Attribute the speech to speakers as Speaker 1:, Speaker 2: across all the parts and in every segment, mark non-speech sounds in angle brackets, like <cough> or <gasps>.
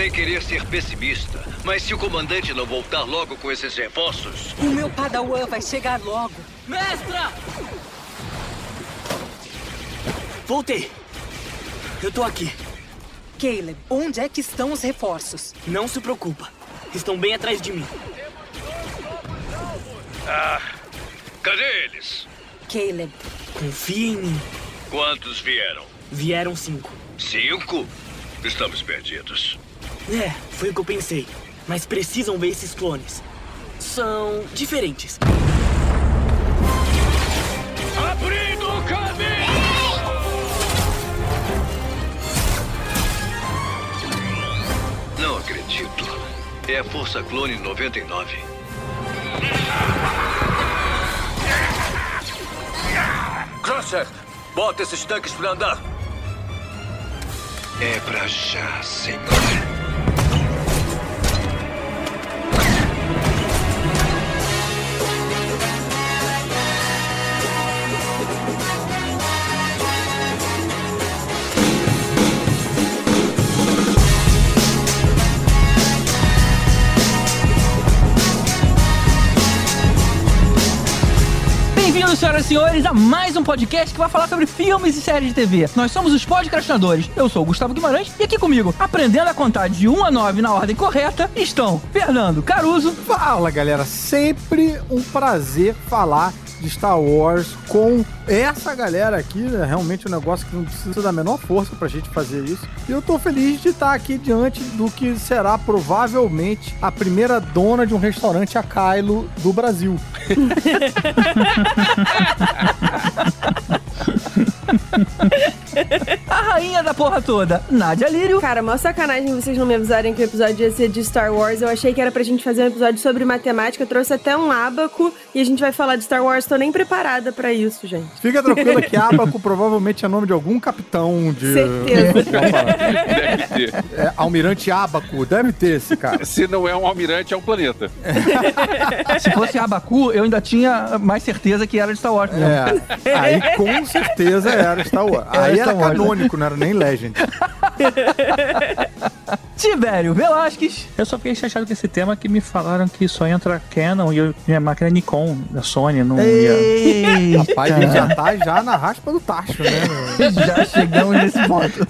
Speaker 1: Sem querer ser pessimista, mas se o comandante não voltar logo com esses reforços.
Speaker 2: O meu padawan vai chegar logo.
Speaker 3: Mestra! Voltei. Eu tô aqui.
Speaker 2: Caleb, onde é que estão os reforços?
Speaker 3: Não se preocupa. Estão bem atrás de mim.
Speaker 1: Ah, cadê eles?
Speaker 2: Caleb.
Speaker 3: Confia em mim.
Speaker 1: Quantos vieram?
Speaker 3: Vieram cinco.
Speaker 1: Cinco? Estamos perdidos.
Speaker 3: É, foi o que eu pensei. Mas precisam ver esses clones. São diferentes.
Speaker 1: Abrindo o caminho! Não acredito. É a Força Clone 99.
Speaker 4: Crusher, bota esses tanques pra andar.
Speaker 1: É pra já, senhor.
Speaker 5: Bem-vindos, senhoras e senhores, a mais um podcast que vai falar sobre filmes e séries de TV. Nós somos os podcastinadores. Eu sou o Gustavo Guimarães e aqui comigo, aprendendo a contar de 1 a 9 na ordem correta, estão Fernando Caruso.
Speaker 6: Fala, galera. Sempre um prazer falar de Star Wars com essa galera aqui. né? Realmente um negócio que não precisa da menor força pra gente fazer isso. E eu tô feliz de estar aqui diante do que será provavelmente a primeira dona de um restaurante a Kylo do Brasil. <laughs> <laughs>
Speaker 5: A rainha da porra toda, Nádia Lírio.
Speaker 7: Cara, mó sacanagem vocês não me avisarem que o episódio ia ser de Star Wars. Eu achei que era pra gente fazer um episódio sobre matemática. Eu trouxe até um ábaco e a gente vai falar de Star Wars. Tô nem preparada pra isso, gente.
Speaker 6: Fica tranquilo que Abaco <laughs> provavelmente é nome de algum capitão de.
Speaker 7: Certeza. <laughs>
Speaker 8: Deve ter.
Speaker 6: É, Almirante Abaco, deve ter esse cara.
Speaker 8: Se não é um almirante, é um planeta.
Speaker 5: Se fosse Abacu, eu ainda tinha mais certeza que era de Star Wars mesmo.
Speaker 6: É, aí com certeza era Star Wars. Aí
Speaker 5: Star
Speaker 6: era
Speaker 5: Wars, né?
Speaker 6: canônico, não era nem Legend. <laughs>
Speaker 5: Tibério Velasquez.
Speaker 9: Eu só fiquei chateado com esse tema que me falaram que só entra Canon e eu, minha máquina é Nikon da Sony, não ia.
Speaker 6: Rapaz, a gente já tá já na raspa do tacho, né?
Speaker 5: Já chegamos nesse ponto.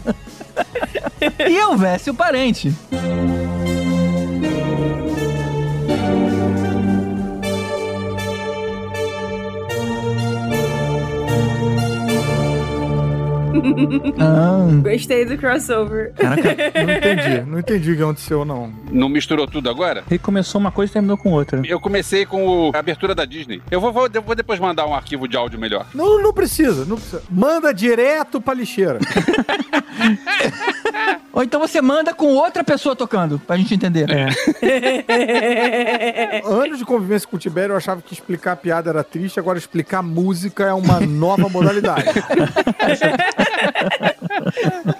Speaker 5: <laughs> e eu, Vécio Parente. <laughs> Ah,
Speaker 7: Gostei do crossover.
Speaker 5: caraca.
Speaker 6: Não <laughs> entendi, não entendi o que aconteceu, não.
Speaker 8: Não misturou tudo agora?
Speaker 9: Ele começou uma coisa e terminou com outra.
Speaker 8: Eu comecei com o- a abertura da Disney. Eu vou, vou- eu vou depois mandar um arquivo de áudio melhor.
Speaker 6: Não, não precisa, não precisa. Manda direto pra lixeira. <laughs> <laughs>
Speaker 5: Ou então você manda com outra pessoa tocando, pra gente entender. <laughs>
Speaker 6: Anos de convivência com o Tibério, eu achava que explicar piada era triste, agora explicar música é uma nova modalidade. <laughs>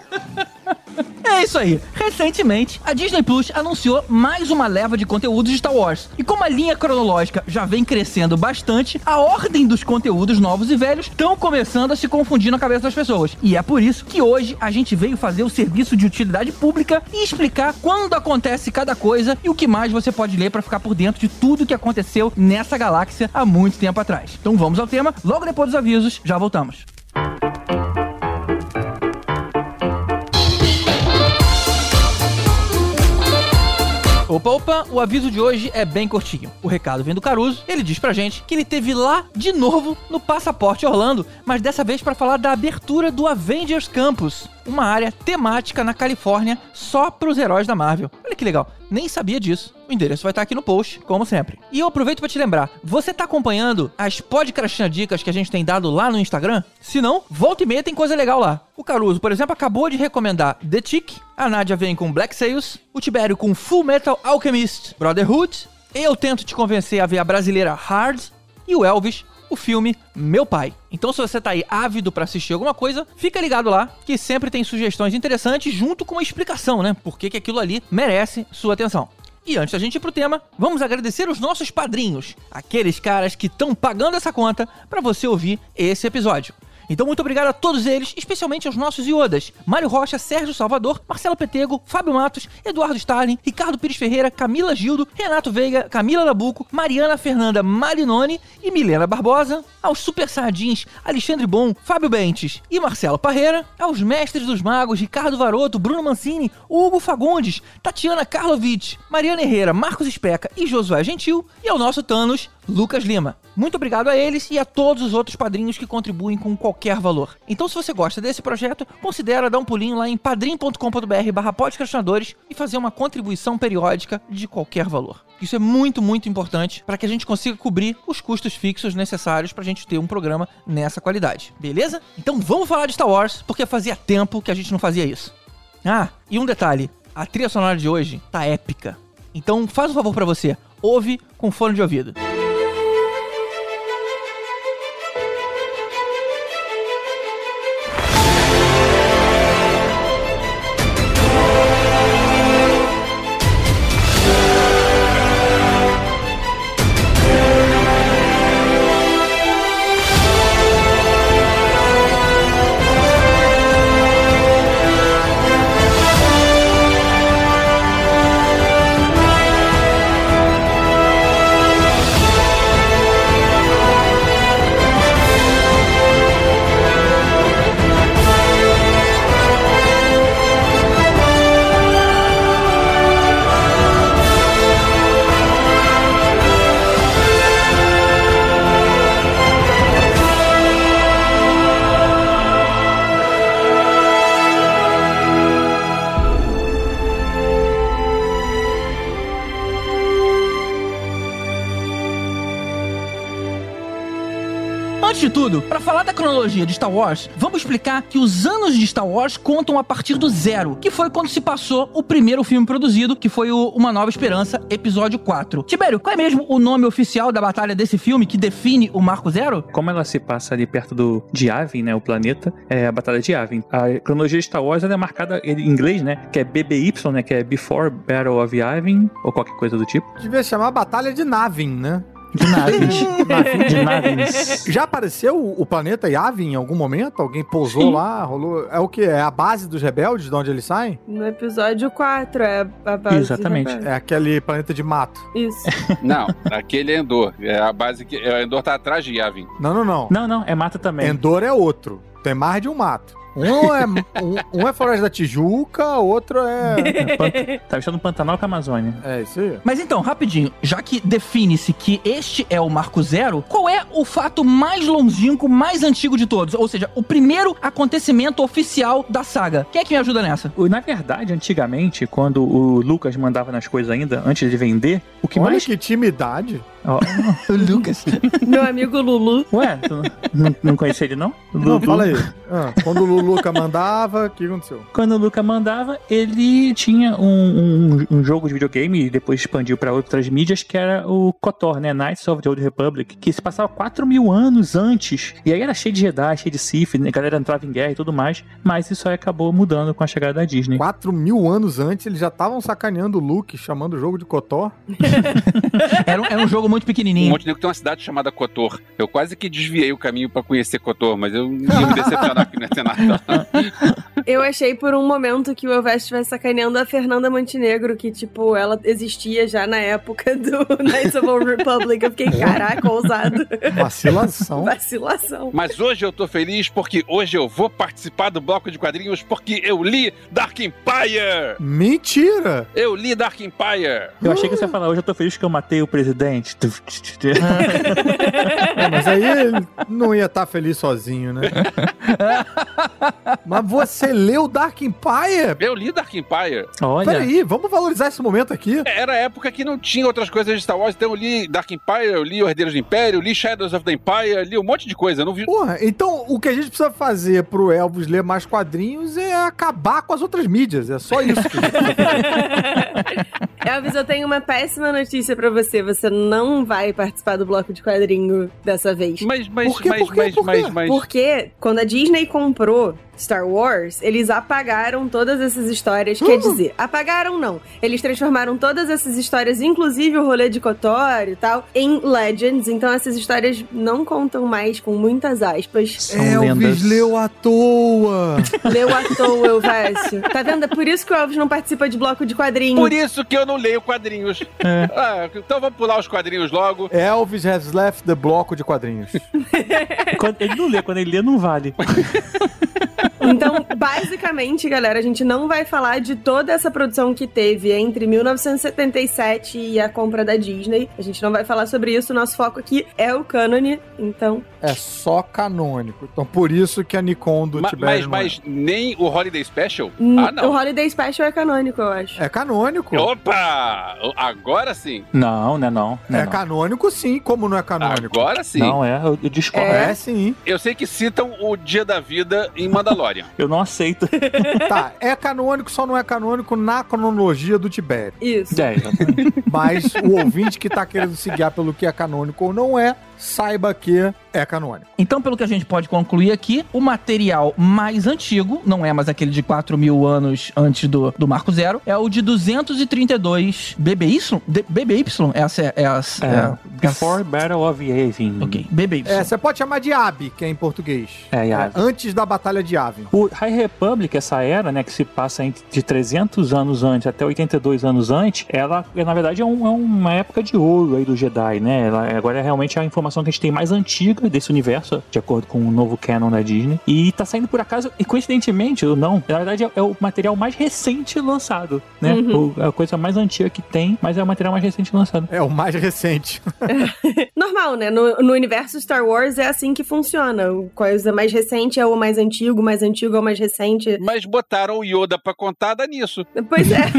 Speaker 5: É isso aí. Recentemente, a Disney Plus anunciou mais uma leva de conteúdos de Star Wars. E como a linha cronológica já vem crescendo bastante, a ordem dos conteúdos novos e velhos estão começando a se confundir na cabeça das pessoas. E é por isso que hoje a gente veio fazer o serviço de utilidade pública e explicar quando acontece cada coisa e o que mais você pode ler para ficar por dentro de tudo que aconteceu nessa galáxia há muito tempo atrás. Então vamos ao tema, logo depois dos avisos, já voltamos. Opa, opa, o aviso de hoje é bem curtinho. O recado vem do Caruso, ele diz pra gente que ele teve lá de novo no Passaporte Orlando, mas dessa vez pra falar da abertura do Avengers Campus, uma área temática na Califórnia só pros heróis da Marvel. Olha que legal, nem sabia disso. O endereço vai estar aqui no post, como sempre. E eu aproveito pra te lembrar, você tá acompanhando as podcastina dicas que a gente tem dado lá no Instagram? Se não, volta e meia tem coisa legal lá. O Caruso, por exemplo, acabou de recomendar The Tick, a Nádia vem com Black Sails, o Tibério com Full Metal Alchemist Brotherhood, eu tento te convencer a ver a brasileira Hard e o Elvis, o filme Meu Pai. Então, se você tá aí ávido pra assistir alguma coisa, fica ligado lá, que sempre tem sugestões interessantes junto com uma explicação, né? Por que aquilo ali merece sua atenção. E antes da gente ir pro tema, vamos agradecer os nossos padrinhos, aqueles caras que estão pagando essa conta pra você ouvir esse episódio. Então, muito obrigado a todos eles, especialmente aos nossos iodas: Mário Rocha, Sérgio Salvador, Marcelo Petego, Fábio Matos, Eduardo Starling, Ricardo Pires Ferreira, Camila Gildo, Renato Veiga, Camila Nabuco, Mariana Fernanda Marinoni e Milena Barbosa, aos Super Saiyajins Alexandre Bom, Fábio Bentes e Marcelo Parreira, aos Mestres dos Magos Ricardo Varoto, Bruno Mancini, Hugo Fagundes, Tatiana Karlovic, Mariana Herrera, Marcos Especa e Josué Gentil, e ao nosso Thanos, Lucas Lima. Muito obrigado a eles e a todos os outros padrinhos que contribuem com qualquer valor. Então, se você gosta desse projeto, considere dar um pulinho lá em padrim.com.br barra podcastinadores e fazer uma contribuição periódica de qualquer valor. Isso é muito, muito importante para que a gente consiga cobrir os custos fixos necessários para a gente ter um programa nessa qualidade, beleza? Então vamos falar de Star Wars, porque fazia tempo que a gente não fazia isso. Ah, e um detalhe, a trilha sonora de hoje tá épica. Então faz um favor para você, ouve com fone de ouvido. Star Wars, vamos explicar que os anos de Star Wars contam a partir do zero, que foi quando se passou o primeiro filme produzido, que foi o Uma Nova Esperança, episódio 4. Tibério, qual é mesmo o nome oficial da batalha desse filme que define o Marco Zero?
Speaker 9: Como ela se passa ali perto do, de Yavin, né, o planeta, é a Batalha de Yavin. A cronologia de Star Wars ela é marcada em inglês, né, que é BBY, né, que é Before Battle of Yavin, ou qualquer coisa do tipo.
Speaker 6: Devia chamar Batalha de Navin, né?
Speaker 9: De naves. <laughs> de naves.
Speaker 6: Já apareceu o, planeta Yavin em algum momento? Alguém pousou
Speaker 9: Sim.
Speaker 6: lá? Rolou. É o que? É a base dos rebeldes, de onde eles saem?
Speaker 7: No episódio 4 é a base
Speaker 9: Exatamente.
Speaker 6: É aquele planeta de mato.
Speaker 7: Isso. <laughs>
Speaker 8: Não, aquele é Endor. É a base que. é, Endor tá atrás de Yavin.
Speaker 6: Não, não, não.
Speaker 9: Não, não, é mata também.
Speaker 6: Endor é outro. Tem mais de um mato. Um é, um, um é Floresta da Tijuca, outro é. <laughs>
Speaker 9: É Tá vestindo Pantanal com a Amazônia.
Speaker 6: É isso aí.
Speaker 5: Mas então, rapidinho, já que define-se que este é o Marco Zero, qual é o fato mais longínquo, mais antigo de todos? Ou seja, o primeiro acontecimento oficial da saga. Quem é que me ajuda nessa?
Speaker 9: Na verdade, antigamente, quando o Lucas mandava nas coisas ainda, antes de vender, o que
Speaker 6: Olha
Speaker 9: mais.
Speaker 6: que timidade.
Speaker 9: Ó, <laughs>
Speaker 5: O Lucas.
Speaker 7: Meu amigo Lulu.
Speaker 9: ué, tu não, não conhecia ele não?
Speaker 6: Não,
Speaker 9: Lulu.
Speaker 6: fala aí. Ah, quando o Luluca mandava, o que aconteceu?
Speaker 9: Quando o Luca mandava, ele tinha um, um- um jogo de videogame e depois expandiu para outras mídias, que era o KOTOR, né? Knights of the Old Republic, que se passava 4 mil anos antes. E aí era cheio de Jedi, cheio de Sith, né? a galera entrava em guerra e tudo mais. Mas isso aí acabou mudando com a chegada da Disney.
Speaker 6: Quatro mil anos antes, eles já estavam sacaneando o Luke, chamando o jogo de Cotó. <laughs>
Speaker 5: Era um, era um jogo muito
Speaker 8: Um
Speaker 5: pequenininho.
Speaker 8: monte de nego tem uma cidade chamada Kotor. Eu quase que desviei o caminho pra conhecer Kotor, mas eu ia me decepcionar que não ia ter nada. <laughs>
Speaker 7: Eu achei por um momento que o Elvest estivesse sacaneando a Fernanda Montenegro, que, tipo, ela existia já na época do <laughs> Knights of the Old Republic. Eu fiquei, caraca, ousado.
Speaker 6: Vacilação.
Speaker 7: Vacilação.
Speaker 8: Mas hoje eu tô feliz porque hoje eu vou participar do bloco de quadrinhos porque eu li Dark Empire!
Speaker 6: Mentira!
Speaker 8: Eu li Dark Empire!
Speaker 9: Eu achei que você ia falar, hoje eu tô feliz que eu matei o presidente. <laughs>
Speaker 6: É, mas aí ele não ia estar feliz sozinho, né? Mas você leu Dark Empire?
Speaker 8: Eu li Dark Empire.
Speaker 9: Olha,
Speaker 6: Peraí, vamos valorizar esse momento aqui.
Speaker 8: Era a época que não tinha outras coisas de Star Wars, então eu li Dark Empire, eu li O Herdeiros do Império, eu li Shadows of the Empire, li um monte de coisa. Não vi.
Speaker 6: Porra, então o que a gente precisa fazer pro Elvis ler mais quadrinhos é acabar com as outras mídias. É só isso. <laughs>
Speaker 7: Elvis, eu tenho uma péssima notícia pra você. Você não vai participar do bloco de quadrinho dessa vez.
Speaker 8: Mas, mas,
Speaker 6: Por quê?
Speaker 8: mas,
Speaker 6: Por quê?
Speaker 8: mas,
Speaker 6: Por quê?
Speaker 8: mas, mas.
Speaker 7: Porque quando a Disney comprou Star Wars, eles apagaram todas essas histórias. Quer dizer, apagaram não. Eles transformaram todas essas histórias, inclusive o rolê de Kotor e tal, em Legends. Então essas histórias não contam mais com muitas aspas.
Speaker 9: São
Speaker 6: Elvis
Speaker 9: lendas.
Speaker 6: leu à toa. <laughs>
Speaker 7: Leu à toa, Elvésio. Tá vendo? É por isso que o Elvis não participa de bloco de quadrinhos.
Speaker 8: Por isso que eu não leio quadrinhos. Ah, então vamos pular os quadrinhos logo.
Speaker 6: Elvis has left the bloco de quadrinhos. <laughs>
Speaker 9: Ele não lê, quando ele lê, não vale. <laughs>
Speaker 7: Então, basicamente, galera, a gente não vai falar de toda essa produção que teve entre 1977 e a compra da Disney. A gente não vai falar sobre isso. Nosso foco aqui é o cânone. Então,
Speaker 6: É só canônico. Então por isso que a Nikon do
Speaker 8: Ma-
Speaker 6: Tibério
Speaker 8: mas,
Speaker 6: não é.
Speaker 8: mas nem o Holiday Special?
Speaker 7: hum,
Speaker 8: Ah,
Speaker 7: o
Speaker 8: não.
Speaker 7: Holiday Special é canônico, eu acho.
Speaker 6: É canônico.
Speaker 8: Opa! Agora sim.
Speaker 9: Não, não é não. não
Speaker 6: É
Speaker 9: não.
Speaker 6: canônico sim, como não é canônico?
Speaker 8: Agora sim.
Speaker 9: Não é, eu, eu discordo.
Speaker 6: É sim.
Speaker 8: Eu sei que citam o Dia da Vida em Mandalorian. <laughs>
Speaker 9: Eu não aceito. <laughs>
Speaker 6: Tá, é canônico, só não é canônico na cronologia do Tibério.
Speaker 7: Isso.
Speaker 9: É.
Speaker 6: Mas o ouvinte que tá querendo se guiar pelo que é canônico ou não é, saiba que é canônico.
Speaker 5: Então, pelo que a gente pode concluir aqui, o material mais antigo, não é mais aquele de 4 mil anos antes do, do Marco Zero, é o de 232 BBY? De- BBY? Essa é, é, a- é,
Speaker 9: É, Before Battle of Yavin.
Speaker 5: Ok, BBY.
Speaker 6: É, você pode chamar de Ab, que é em português.
Speaker 9: É, Yavin.
Speaker 6: Antes da Batalha de Yavin.
Speaker 9: O High Republic, essa era, né, que se passa entre de 300 anos antes até 82 anos antes, ela, na verdade, é, um- é uma época de ouro aí do Jedi, né? Ela, agora é realmente a informação que a gente tem mais antiga desse universo, de acordo com o novo canon da Disney. E tá saindo por acaso, e coincidentemente, ou não, na verdade é, é o material mais recente lançado, né?
Speaker 7: Uhum.
Speaker 9: O- é a coisa mais antiga que tem, mas é o material mais recente lançado.
Speaker 6: É o mais recente. <laughs>
Speaker 7: Normal, né? No, no universo Star Wars é assim que funciona. O coisa mais recente é o mais antigo, o mais antigo é o mais recente.
Speaker 8: Mas botaram o Yoda pra contar, dá nisso.
Speaker 7: Pois é. <laughs>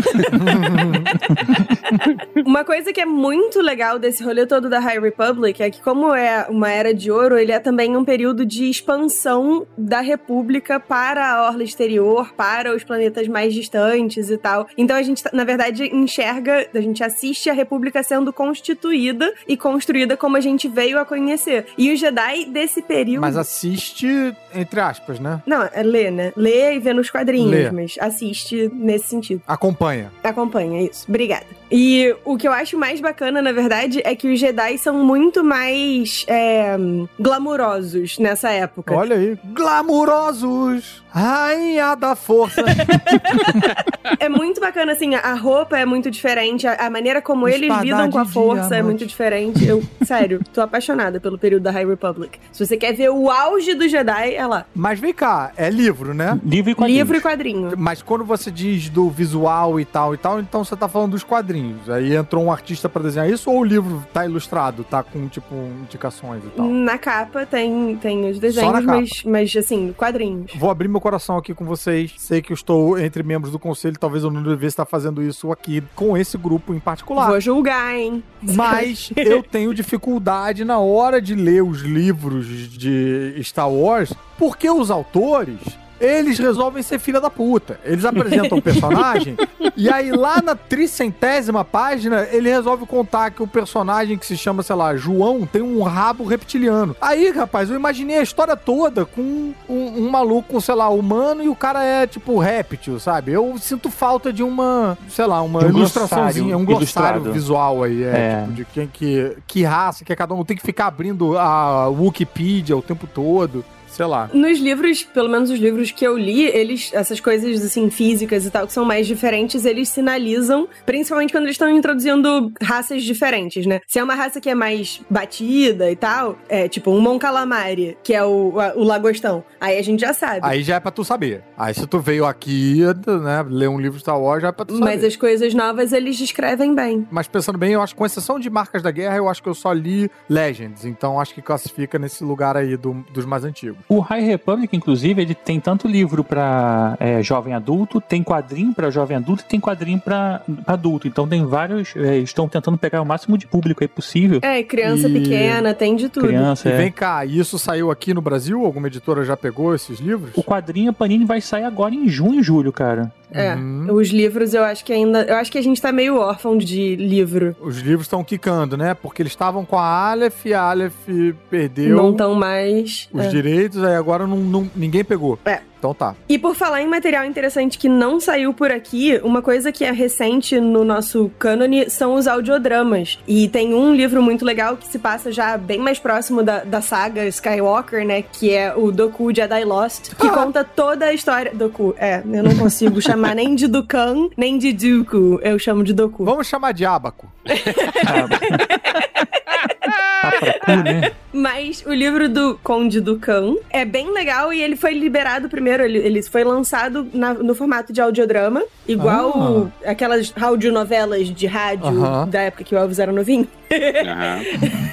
Speaker 7: <laughs> uma coisa que é muito legal desse rolê todo da High Republic é que, como é uma era de ouro, ele é também um período de expansão da República para a orla exterior, para os planetas mais distantes e tal. Então a gente, na verdade, enxerga, a gente assiste a República sendo constituída e construída como a gente veio a conhecer. E os Jedi desse período.
Speaker 6: Mas assiste, entre aspas, né?
Speaker 7: Não, é ler, né? Ler e ver nos quadrinhos,
Speaker 6: Lê.
Speaker 7: mas assiste nesse sentido.
Speaker 6: Acompanha.
Speaker 7: Acompanha, isso. Obrigada. E o que eu acho mais bacana, na verdade, é que os Jedi são muito mais é, glamurosos nessa época.
Speaker 6: Olha aí. Glamurosos! Rainha da força! <laughs> <laughs>
Speaker 7: É muito bacana, assim, a roupa é muito diferente, a, a maneira como eles lidam com a força é
Speaker 6: diamante.
Speaker 7: muito diferente. Eu, <laughs> sério, tô apaixonada pelo período da High Republic. Se você quer ver o auge do Jedi, é lá.
Speaker 6: Mas vem cá, é livro, né?
Speaker 9: Livro e quadrinhos.
Speaker 7: Livro e quadrinho.
Speaker 6: Mas quando você diz do visual e tal e tal, então você tá falando dos quadrinhos. Aí entrou um artista pra desenhar isso ou o livro tá ilustrado, tá com, tipo, indicações e tal?
Speaker 7: Na capa tem, tem os desenhos, mas, mas, assim, quadrinhos.
Speaker 6: Vou abrir meu coração aqui com vocês. Sei que eu estou entre membros do conselho, talvez eu não devesse estar fazendo isso aqui com esse grupo em particular.
Speaker 7: Vou julgar, hein?
Speaker 6: Mas <laughs> eu tenho dificuldade na hora de ler os livros de Star Wars, porque os autores. Eles resolvem ser filha da puta. Eles apresentam o personagem <laughs> e aí lá na tricentésima página ele resolve contar que o personagem que se chama, sei lá, João tem um rabo reptiliano. Aí, rapaz, eu imaginei a história toda com um, um maluco, sei lá, humano e o cara é tipo réptil, sabe? Eu sinto falta de uma, sei lá, uma
Speaker 9: um
Speaker 6: ilustraçãozinha, um glossário
Speaker 9: ilustrado.
Speaker 6: visual aí, é,
Speaker 9: É.
Speaker 6: tipo, de quem que, que raça que é cada um. Tem que ficar abrindo a Wikipedia o tempo todo, sei lá.
Speaker 7: Nos livros, pelo menos os livros que eu li, eles, essas coisas assim, físicas e tal, que são mais diferentes, eles sinalizam, principalmente quando eles estão introduzindo raças diferentes, né? Se é uma raça que é mais batida e tal, é tipo um Mon Calamari, que é o, a- o lagostão, aí a gente já sabe.
Speaker 6: Aí já é pra tu saber. Aí se tu veio aqui, né, ler um livro de Star Wars, já é pra tu saber.
Speaker 7: Mas as coisas novas eles descrevem bem.
Speaker 6: Mas pensando bem, eu acho que com exceção de Marcas da Guerra, eu acho que eu só li Legends. Então acho que classifica nesse lugar aí do- dos mais antigos.
Speaker 9: O High Republic, inclusive, ele tem tanto livro pra é, jovem adulto, tem quadrinho pra jovem adulto e tem quadrinho pra pra adulto. Então tem vários. é, estão tentando pegar o máximo de público aí possível.
Speaker 7: É, criança
Speaker 6: E-
Speaker 7: pequena, tem de tudo.
Speaker 9: Criança,
Speaker 6: E
Speaker 9: é.
Speaker 6: vem cá, isso saiu aqui no Brasil? Alguma editora já pegou esses livros?
Speaker 9: O quadrinho Panini vai sair agora em junho e julho, cara.
Speaker 7: É,
Speaker 6: Uhum.
Speaker 7: os livros eu acho que ainda. Eu acho que a gente tá meio órfão de livro.
Speaker 6: Os livros estão quicando, né? Porque eles estavam com a Aleph, a Aleph perdeu
Speaker 7: Não tão mais.
Speaker 6: os
Speaker 7: é.
Speaker 6: direitos, aí agora não, não- ninguém pegou.
Speaker 7: É,
Speaker 6: Então tá.
Speaker 7: E por falar em material interessante que não saiu por aqui, uma coisa que é recente no nosso cânone são os audiodramas. E tem um livro muito legal que se passa já bem mais próximo da, da saga Skywalker, né? Que é o Doku Jedi Lost, que conta toda a história. Doku, é, eu não consigo <laughs> chamar nem de Dukan, nem de Dooku. Eu chamo de Doku.
Speaker 6: Vamos chamar de Abaco. <laughs> <laughs>
Speaker 9: Cu, né? <laughs>
Speaker 7: Mas o livro do Conde do Cão é bem legal e ele foi liberado primeiro, ele, ele foi lançado na- no formato de audiodrama, igual aquelas audionovelas de rádio
Speaker 6: Aham.
Speaker 7: da época que o Elvis era novinho.
Speaker 8: Aham. <laughs>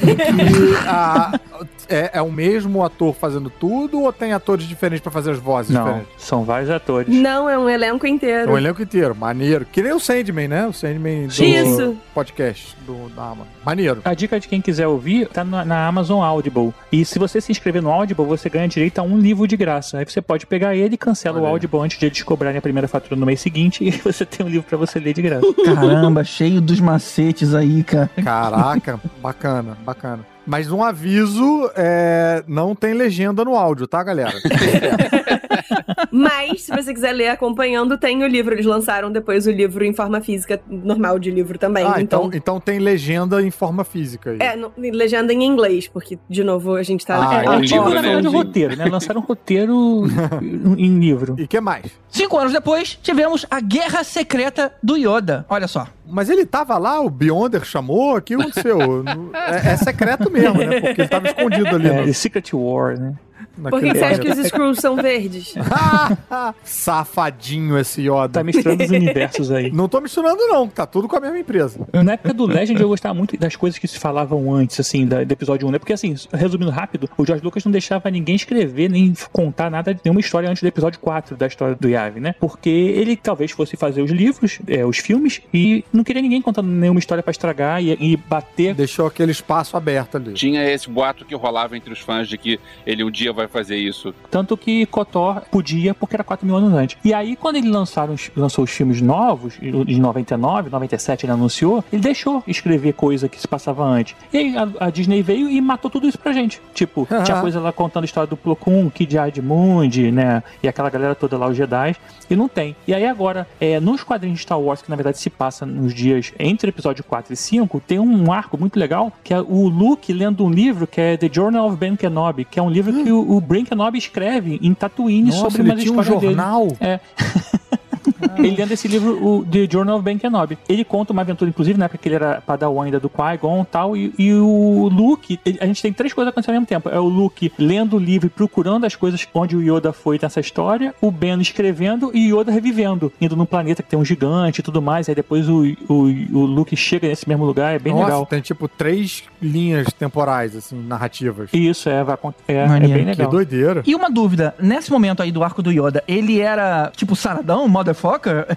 Speaker 6: E a- é, é o mesmo ator fazendo tudo ou tem atores diferentes pra fazer as vozes
Speaker 9: Não,
Speaker 6: diferentes?
Speaker 9: são vários atores.
Speaker 7: Não, é um elenco
Speaker 6: É
Speaker 7: inteiro.
Speaker 6: o elenco inteiro, maneiro. Que nem o Sandman, né? O Sandman do
Speaker 7: Isso.
Speaker 6: podcast do, da Amazon. Maneiro.
Speaker 9: A dica de quem quiser ouvir tá na, na Amazon Audible. E se você se inscrever no Audible, você ganha direito a um livro de graça. Aí você pode pegar ele e cancela
Speaker 6: Olha
Speaker 9: o. Audible antes de eles cobrarem a primeira fatura no mês seguinte <laughs> e você tem um livro pra você ler de graça.
Speaker 5: Caramba, cheio dos macetes aí, cara.
Speaker 6: Caraca, bacana, bacana. Mas um aviso, é, não tem legenda no áudio, tá, galera? <laughs>
Speaker 7: Mas, se você quiser ler acompanhando, tem o livro. Eles lançaram depois o livro em forma física, normal de livro também.
Speaker 6: ah, então,
Speaker 7: então.
Speaker 6: então tem legenda em forma física aí.
Speaker 7: É, no- legenda em inglês, porque, de novo, a gente tá.
Speaker 6: Ah,
Speaker 9: É,
Speaker 6: é um
Speaker 9: tipo,
Speaker 8: livro,
Speaker 9: na
Speaker 8: né?
Speaker 9: verdade, um roteiro, né? Lançaram um roteiro <laughs> em livro.
Speaker 6: E que mais?
Speaker 5: Cinco anos depois, tivemos a Guerra Secreta do Yoda. Olha só.
Speaker 6: Mas ele tava lá, o Beyonder chamou, o que aconteceu? <laughs> É, é secreto mesmo, né? Porque ele tava escondido ali.
Speaker 9: É,
Speaker 6: no-
Speaker 9: The Secret War, né?
Speaker 7: Por que você acha que os Skrulls são verdes? <laughs>
Speaker 6: Safadinho esse Yoda.
Speaker 9: Tá misturando os universos aí.
Speaker 6: Não tô misturando, não. Tá tudo com a mesma empresa.
Speaker 9: Na época do Legend eu gostava muito das coisas que se falavam antes, assim, da- do episódio 1, né? Porque, assim, resumindo rápido, o George Lucas não deixava ninguém escrever nem contar nada de nenhuma história antes do episódio 4 da história do Yavin, né? Porque ele talvez fosse fazer os livros, é, os filmes, e não queria ninguém contando nenhuma história pra estragar e, e bater.
Speaker 6: Deixou aquele espaço aberto ali.
Speaker 8: Tinha esse boato que rolava entre os fãs de que ele um dia vai fazer isso.
Speaker 9: Tanto que Kotor podia, porque era 4 mil anos antes. E aí, quando ele lançaram, lançou os filmes novos, de 99, 97, ele anunciou, ele deixou escrever coisa que se passava antes. E aí a, a Disney veio e matou tudo isso pra gente. Tipo, tinha coisa lá contando a história do Plo Koon, Kid Admund, né? E aquela galera toda lá, os Jedi. E não tem. E aí agora, é, nos quadrinhos de Star Wars, que na verdade se passa nos dias entre o episódio 4 e 5, tem um arco muito legal, que é o Luke lendo um livro que é The Journal of Ben Kenobi, que é um livro que o, o Ben Kenobi escreve em Tatooine
Speaker 6: Nossa,
Speaker 9: sobre umas
Speaker 6: tinha um
Speaker 9: histórias dele.
Speaker 6: jornal.
Speaker 9: É. <laughs> <laughs> Ele lendo esse livro, o The Journal of Ben Kenobi. Ele conta uma aventura, inclusive, na época que ele era padawan ainda do Qui-Gon e tal, e, e o Luke, ele- a gente tem três coisas acontecendo ao mesmo tempo. É o Luke lendo o livro e procurando as coisas onde o Yoda foi nessa história, o Ben escrevendo e o Yoda revivendo, indo num planeta que tem um gigante e tudo mais, aí depois o, o, o Luke chega nesse mesmo lugar, é bem
Speaker 6: Nossa,
Speaker 9: legal.
Speaker 6: tem tipo três linhas temporais, assim, narrativas.
Speaker 9: Isso, é, vai, é, é bem
Speaker 6: Que
Speaker 9: legal.
Speaker 6: doideira.
Speaker 5: E uma dúvida, nesse momento aí do arco do Yoda, ele era tipo saradão, motherfucker?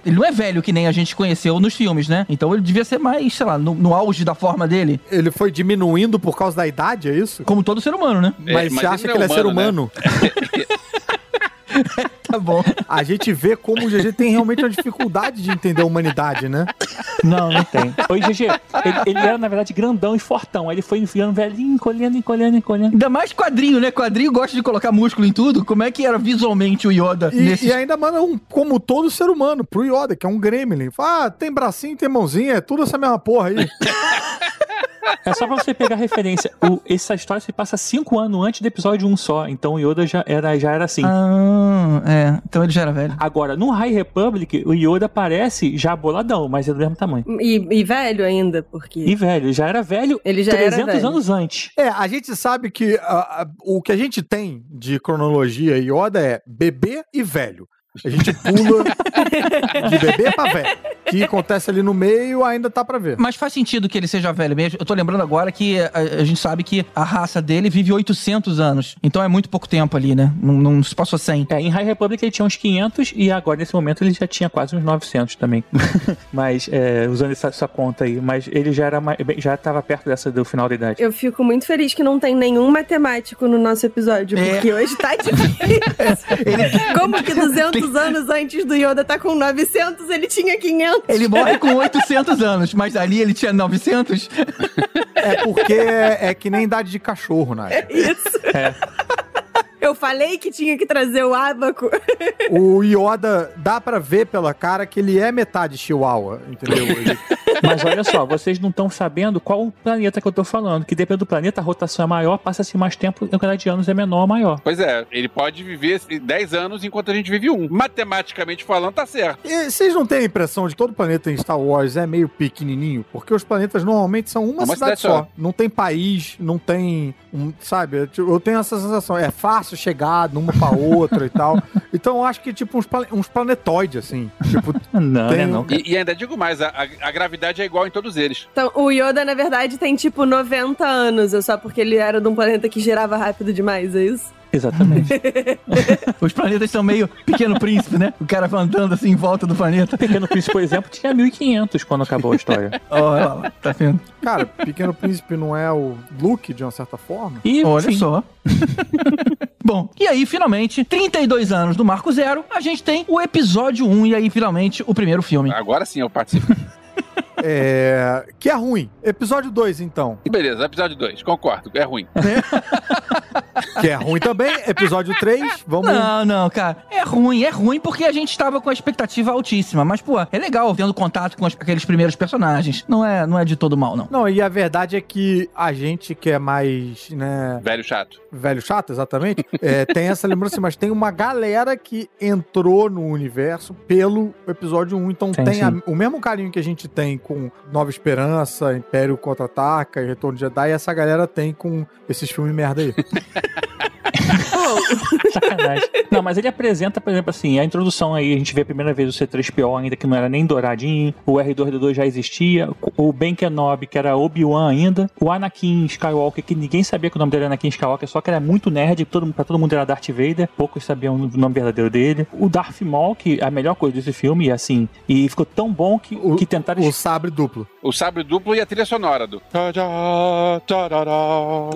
Speaker 5: Ele não é velho que nem a gente conheceu nos filmes, né? Então ele devia ser mais, sei lá, no, no auge da forma dele,
Speaker 6: Ele foi diminuindo por causa da idade, é isso?
Speaker 5: como todo ser humano, né?
Speaker 8: É,
Speaker 6: Mas
Speaker 8: mas
Speaker 6: você acha
Speaker 8: ele
Speaker 6: que ele
Speaker 8: é
Speaker 6: é ser
Speaker 8: humano,
Speaker 6: humano? <laughs>
Speaker 5: Tá bom.
Speaker 6: A gente vê como o GG tem realmente uma dificuldade de entender a humanidade, né?
Speaker 9: Não, não tem. Oi, GG, ele, ele era, na verdade, grandão e fortão. Aí ele foi enfiando velhinho, encolhendo, encolhendo, encolhendo.
Speaker 5: Ainda mais quadrinho, né? Quadrinho gosta de colocar músculo em tudo. Como é que era visualmente o Yoda
Speaker 6: E,
Speaker 5: nesse
Speaker 6: e ainda manda um, como todo ser humano, pro Yoda, que é um gremlin. Fala, ah, tem bracinho, tem mãozinha, é tudo essa mesma porra aí. <laughs>
Speaker 9: É só pra você pegar referência. O- essa história se passa cinco anos antes do episódio 1 só. Então o Yoda já era, já era assim.
Speaker 5: Ah, é. Então ele já era velho.
Speaker 9: Agora, no High Republic, o Yoda parece já boladão, mas é do mesmo tamanho.
Speaker 7: E, e velho ainda, porque.
Speaker 9: E velho, ele já era velho
Speaker 7: Ele já era
Speaker 9: 300
Speaker 7: velho.
Speaker 9: anos antes.
Speaker 6: É, a gente sabe que ah, o que a gente tem de cronologia Yoda é bebê e velho. A gente pula de <laughs> bebê pra velho. O que acontece ali no meio ainda tá pra ver.
Speaker 5: Mas faz sentido que ele seja velho mesmo. Eu tô lembrando agora que a, a gente sabe que a raça dele vive 800 anos. Então é muito pouco tempo ali, né? Não, não se passou 100.
Speaker 9: É, em High Republic ele tinha uns 500 e agora, nesse momento, ele já tinha quase uns 900 também. <laughs> mas, é, usando essa, essa conta aí. Mas ele já era já estava perto dessa do final da idade.
Speaker 7: Eu fico muito feliz que não tem nenhum matemático no nosso episódio,
Speaker 5: É.
Speaker 7: porque hoje tá difícil. <laughs> Como que 200 anos antes do Yoda tá com 900, ele tinha 500?
Speaker 5: Ele morre com 800 anos, mas ali ele tinha 900.
Speaker 6: É porque é, é que nem idade de cachorro, né?
Speaker 7: Isso.
Speaker 9: É.
Speaker 7: Eu Eu falei que tinha que trazer o abaco.
Speaker 6: O Yoda, dá pra ver pela cara que ele é metade chihuahua, entendeu? Ele-
Speaker 9: Mas olha só, vocês não estão sabendo qual o planeta que eu tô falando. Que depende do planeta, a rotação é maior, passa-se mais tempo, a quantidade de anos é menor ou maior.
Speaker 8: Pois é, ele pode viver 10 anos enquanto a gente vive um. Matematicamente falando, tá certo.
Speaker 6: E vocês não têm a impressão de que todo planeta em Star Wars é meio pequenininho? Porque os planetas normalmente são uma,
Speaker 8: Uma
Speaker 6: cidade,
Speaker 8: cidade
Speaker 6: só.
Speaker 8: só.
Speaker 6: Não tem país, não tem, um, sabe? Eu, tenho essa sensação. É fácil chegar de uma pra outra e tal. <laughs> Então eu acho que tipo uns, pla- uns planetoides, assim. Tipo, <laughs>
Speaker 9: Não,
Speaker 6: Tem
Speaker 9: né,
Speaker 6: um-
Speaker 9: não. cara.
Speaker 8: E, e ainda digo mais, a, a- a é igual em todos eles.
Speaker 7: Então, o Yoda, na verdade, tem tipo 90 anos. É só porque ele era de um planeta que girava rápido demais, é isso?
Speaker 9: Exatamente. <laughs>
Speaker 5: Os planetas são meio pequeno príncipe, né? O cara andando assim em volta do planeta.
Speaker 9: Pequeno Príncipe, por exemplo, tinha 1500 quando acabou a história. <laughs>
Speaker 5: Olha lá, tá vendo?
Speaker 6: cara, Pequeno Príncipe não é o Luke, de uma certa forma?
Speaker 9: E,
Speaker 5: Olha
Speaker 9: enfim,
Speaker 5: só. <laughs> Bom, e aí, finalmente, 32 anos do Marco Zero, a gente tem o episódio 1 e aí, finalmente, o primeiro filme.
Speaker 8: Agora sim eu participo.
Speaker 6: É. Que é ruim. Episódio 2, então.
Speaker 8: E beleza, episódio 2, concordo, é ruim. <laughs>
Speaker 6: Que é ruim também. Episódio 3, vamos.
Speaker 5: Não, não, cara. É ruim, é ruim porque a gente estava com a expectativa altíssima. Mas, pô, é legal tendo contato com aqueles primeiros personagens. Não é, não é de todo mal, não.
Speaker 6: Não, e a verdade é que a gente que é mais, né,
Speaker 8: Velho chato.
Speaker 6: velho chato, exatamente, é, tem essa lembrança, mas tem uma galera que entrou no universo pelo episódio 1, então
Speaker 9: Tem,
Speaker 6: tem a-
Speaker 9: sim.
Speaker 6: o mesmo carinho que a gente tem com Nova Esperança, Império Contra-Ataca e Retorno de Jedi, essa galera tem com esses filmes merda aí. <laughs> <laughs>
Speaker 9: Sacanagem. Não, mas ele apresenta, por exemplo, assim, a introdução aí, a gente vê a primeira vez o C3PO ainda, que não era nem douradinho, o R2D2 já existia, o Ben Kenobi, que era Obi-Wan ainda, o Anakin Skywalker, que ninguém sabia que o nome dele era Anakin Skywalker, só que era muito nerd, todo, pra todo mundo era Darth Vader, poucos sabiam o nome verdadeiro dele. O Darth Maul, que é a melhor coisa desse filme, e assim, e ficou tão bom que,
Speaker 6: O-
Speaker 9: que tentaram...
Speaker 6: o sabre duplo.
Speaker 8: O sabre duplo e a trilha sonora do.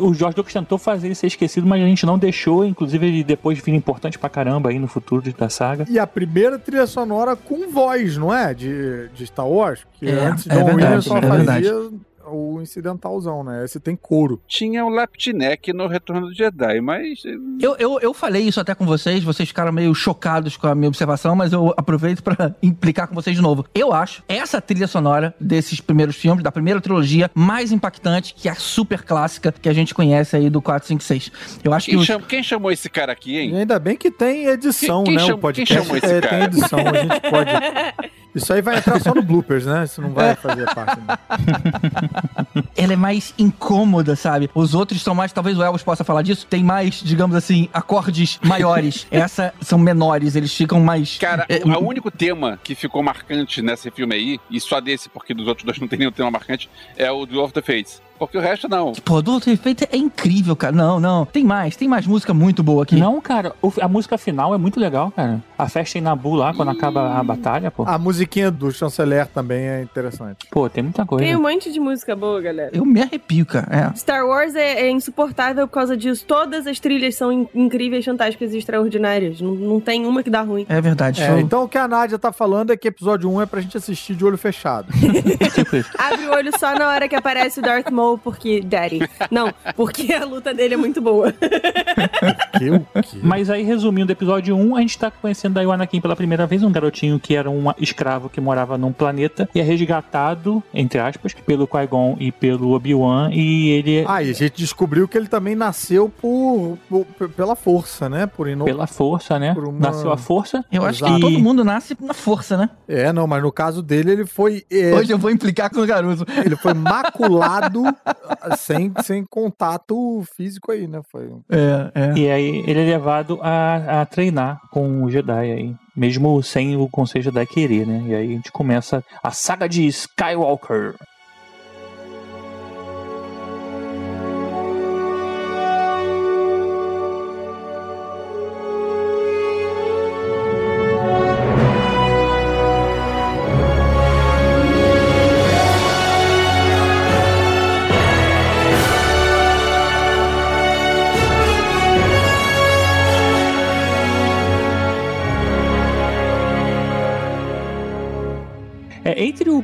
Speaker 9: O George Lucas tentou fazer ele ser esquecido, mas a gente não deixou, inclusive ele depois vira importante pra caramba aí no futuro da saga.
Speaker 6: E a primeira trilha sonora com voz, não é? De, de Star Wars. Que
Speaker 5: É,
Speaker 6: antes
Speaker 5: é
Speaker 6: John
Speaker 5: verdade,
Speaker 6: Williams só
Speaker 5: é
Speaker 6: fazia
Speaker 5: verdade.
Speaker 6: O incidentalzão, né? Esse tem couro.
Speaker 8: Tinha o Laptinek no Retorno do Jedi, mas. eh,
Speaker 5: Eu, eu, eu falei isso até com vocês, vocês ficaram meio chocados com a minha observação, mas eu aproveito pra <laughs> implicar com vocês de novo. Eu acho essa trilha sonora desses primeiros filmes, da primeira trilogia, mais impactante, que é a super clássica que a gente conhece aí do 4, 5, 6. Eu acho que
Speaker 8: Quem,
Speaker 5: os,
Speaker 8: cham- quem chamou esse cara aqui,
Speaker 6: E
Speaker 8: hein?
Speaker 6: ainda bem que tem edição,
Speaker 8: Quem- quem
Speaker 6: né?
Speaker 8: chama-
Speaker 6: o podcast
Speaker 8: quem chamou esse
Speaker 6: é,
Speaker 8: cara?
Speaker 6: tem edição, a gente pode. <laughs> Isso aí vai entrar só no bloopers, né? Isso não vai fazer parte. né? <laughs> <laughs>
Speaker 5: ela é mais incômoda, sabe? Os outros são mais, talvez o Elvis possa falar disso, tem mais, digamos assim, acordes maiores. <laughs> Essa são menores, eles ficam mais.
Speaker 8: Cara,
Speaker 5: é,
Speaker 8: o, o único tema que ficou marcante nesse filme aí, e só desse, porque dos outros dois não tem nenhum tema marcante, é o do Of the Fates. Porque o resto não.
Speaker 5: Pô, do outro efeito é incrível, cara. Não, não. Tem mais, tem mais música muito boa aqui.
Speaker 9: Não, cara, a música final é muito legal, cara. A festa em Nabu lá, quando acaba a batalha, pô.
Speaker 6: A musiquinha do chanceler também é interessante.
Speaker 9: Pô, tem muita coisa.
Speaker 7: Tem um monte de música boa, galera.
Speaker 5: Eu me arrepio, cara. É.
Speaker 7: Star Wars é, é insuportável por causa disso. Todas as trilhas são in- incríveis, fantásticas e extraordinárias. Não, não tem uma que dá ruim.
Speaker 5: É verdade.
Speaker 6: É,
Speaker 5: show.
Speaker 6: então o que a Nádia tá falando é que episódio 1 é pra gente assistir de olho fechado. <laughs>
Speaker 9: Tipo isso.
Speaker 7: Abre o olho só na hora que aparece o Darth Maul, porque Daddy. Não, porque a luta dele é muito boa. <laughs>
Speaker 6: que o quê?
Speaker 9: Mas aí, resumindo o episódio 1, a gente tá conhecendo aí o Anakin pela primeira vez, um garotinho que era um escravo que morava num planeta e é resgatado, entre aspas, pelo Qui-Gon e pelo Obi-Wan e ele,
Speaker 6: Ah, e a gente descobriu que ele também nasceu por, por- pela força, né? Por ino...
Speaker 9: pela força, né?
Speaker 6: Por uma-
Speaker 9: Nasceu a força.
Speaker 5: Eu acho
Speaker 6: Exato.
Speaker 5: que todo mundo nasce na força, né?
Speaker 6: É, não, mas no caso dele, ele foi. é,
Speaker 5: Hoje eu vou implicar com o Garuso.
Speaker 6: Ele foi <laughs> maculado sem, sem contato físico aí, né? Foi.
Speaker 5: É, é.
Speaker 9: E aí ele é levado a, a treinar com o Jedi aí. Mesmo sem o Conselho Jedi querer, né? E aí a gente começa a saga de Skywalker.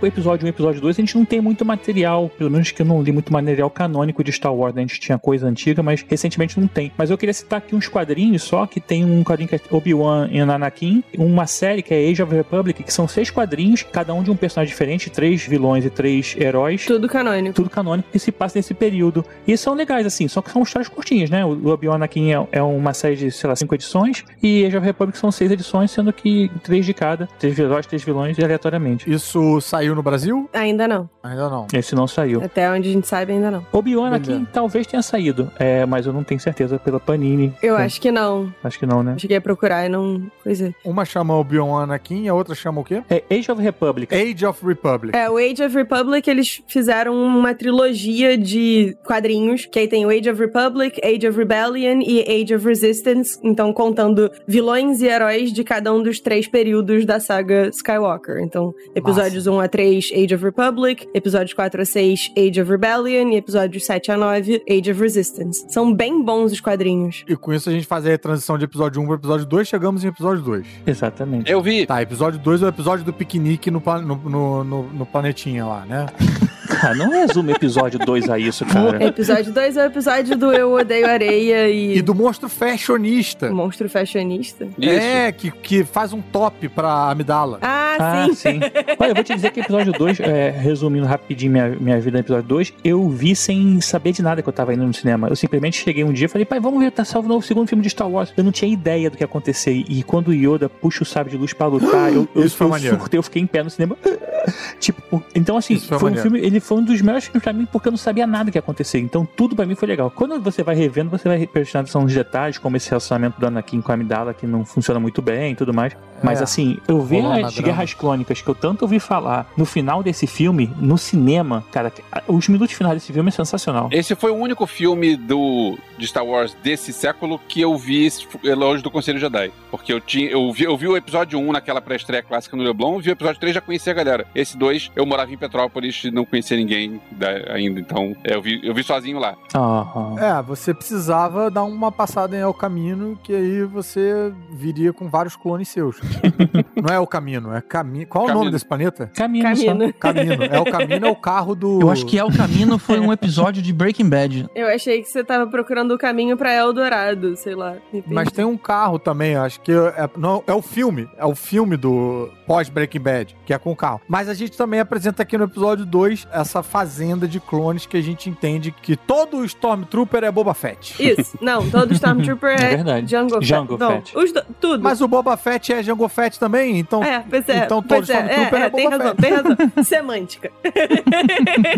Speaker 9: Episódio 1 e episódio 2, a gente não tem muito material, pelo menos que eu não li muito material canônico de Star Wars, né? A gente tinha coisa antiga, mas recentemente não tem. Mas eu queria citar aqui uns quadrinhos só, que tem um quadrinho que é Obi-Wan e Anakin, uma série que é Age of Republic, que são seis quadrinhos, cada um de um personagem diferente, três vilões e três heróis.
Speaker 7: Tudo canônico.
Speaker 9: Tudo canônico que se passa nesse período. E são legais, assim, só que são histórias curtinhas, né? O Obi-Wan Anakin é, é uma série de, sei lá, cinco edições, e Age of Republic são seis edições, sendo que três de cada, três heróis, três vilões, e aleatoriamente.
Speaker 6: Isso saiu no Brasil?
Speaker 7: Ainda não.
Speaker 6: Ainda não.
Speaker 9: Esse não saiu.
Speaker 7: Até onde a gente sabe, ainda não.
Speaker 9: Obi-Wan. Anakin talvez tenha saído, é, mas eu não tenho certeza pela Panini.
Speaker 7: Eu
Speaker 9: É,
Speaker 7: acho que não.
Speaker 9: Acho que não, né?
Speaker 7: Eu cheguei a procurar e não. Pois é.
Speaker 6: Uma chama Obi-Wan Anakin e a outra chama o quê?
Speaker 9: É Age of Republic.
Speaker 6: Age of Republic.
Speaker 7: É, o Age of Republic, eles fizeram uma trilogia de quadrinhos, que aí tem o Age of Republic, Age of Rebellion e Age of Resistance, então contando vilões e heróis de cada um dos três períodos da saga Skywalker. Então, episódios 1 a 3, Age of Republic, episódios 4 a 6, Age of Rebellion e episódios 7 a 9, Age of Resistance. São bem bons os quadrinhos.
Speaker 6: E com isso a gente faz aí a transição de episódio 1 para episódio 2, chegamos em episódio 2.
Speaker 9: Exatamente.
Speaker 8: Eu vi.
Speaker 6: Tá, episódio 2 é o episódio do piquenique no, no, no- no planetinha lá, né? <laughs>
Speaker 9: Cara, não resume episódio 2 a isso, cara. <laughs>
Speaker 7: Episódio 2 é o episódio do Eu Odeio Areia e,
Speaker 6: E do monstro fashionista.
Speaker 7: Monstro Fashionista.
Speaker 8: Isso.
Speaker 6: É, que, que faz um top pra amidala.
Speaker 7: Ah,
Speaker 9: Ah,
Speaker 7: sim.
Speaker 9: sim. Olha, eu vou te dizer que episódio 2, é, resumindo rapidinho minha, minha vida no episódio 2, eu vi sem saber de nada que eu tava indo no cinema. Eu simplesmente cheguei um dia e falei, pai, vamos ver, tá salvo o novo segundo filme de Star Wars. Eu não tinha ideia do que ia acontecer. E quando o Yoda puxa o sábio de luz pra lutar, <gasps> eu, eu,
Speaker 6: Isso foi
Speaker 9: eu
Speaker 6: maneiro.
Speaker 9: surtei, eu fiquei em pé no cinema. <laughs> tipo, então assim,
Speaker 6: Isso foi
Speaker 9: foi, um filme, ele foi um dos melhores filmes pra mim porque eu não sabia nada que ia acontecer. Então tudo pra mim foi legal. Quando você vai revendo, você vai prestando atenção nos detalhes, como esse relacionamento do Anakin com a Amidala, que não funciona muito bem e tudo mais. Mas
Speaker 6: É.
Speaker 9: assim, eu
Speaker 6: uma
Speaker 9: as guerras clônicas que eu tanto ouvi falar no final desse filme, no cinema, cara, os minutos finais desse filme é sensacional.
Speaker 8: Esse foi o único filme do de Star Wars desse século que eu vi Elogio do Conselho Jedi. Porque eu tinha eu vi, eu vi o episódio 1 naquela pré-estreia clássica no Leblon, vi o episódio 3 já conhecia a galera. Esse 2 eu morava em Petrópolis e não conhecia ninguém da- ainda, então é, eu vi eu vi sozinho lá.
Speaker 9: Aham.
Speaker 6: É, você precisava dar uma passada em El Camino, que aí você viria com vários clones seus. <laughs> Não é El Camino, é Caminho. Qual é o
Speaker 8: Camino.
Speaker 6: nome desse planeta?
Speaker 9: Caminho,
Speaker 7: Camino.
Speaker 6: Camino. É o Camino, é o carro do.
Speaker 5: Eu acho que El Camino foi um <laughs> episódio de Breaking Bad.
Speaker 7: Eu achei que você tava procurando o caminho pra Eldorado, sei lá.
Speaker 6: Mas tem um carro também, acho que é, não, é o filme, é o filme do pós Breaking Bad, que é com o carro. Mas a gente também apresenta aqui no episódio 2 essa fazenda de clones que a gente entende que todo Stormtrooper é Boba Fett.
Speaker 7: Isso, não, todo Stormtrooper <laughs>
Speaker 9: É
Speaker 7: é,
Speaker 9: verdade.
Speaker 7: Jango Fett. Não, do, tudo.
Speaker 6: Mas o Boba Fett é Jango Fett também, então.
Speaker 7: é, pois é.
Speaker 6: então todo
Speaker 7: pois é,
Speaker 6: Stormtrooper
Speaker 7: é,
Speaker 6: é
Speaker 7: é, tem
Speaker 6: Boba
Speaker 7: razão,
Speaker 6: Fett.
Speaker 7: tem razão. <laughs> Semântica.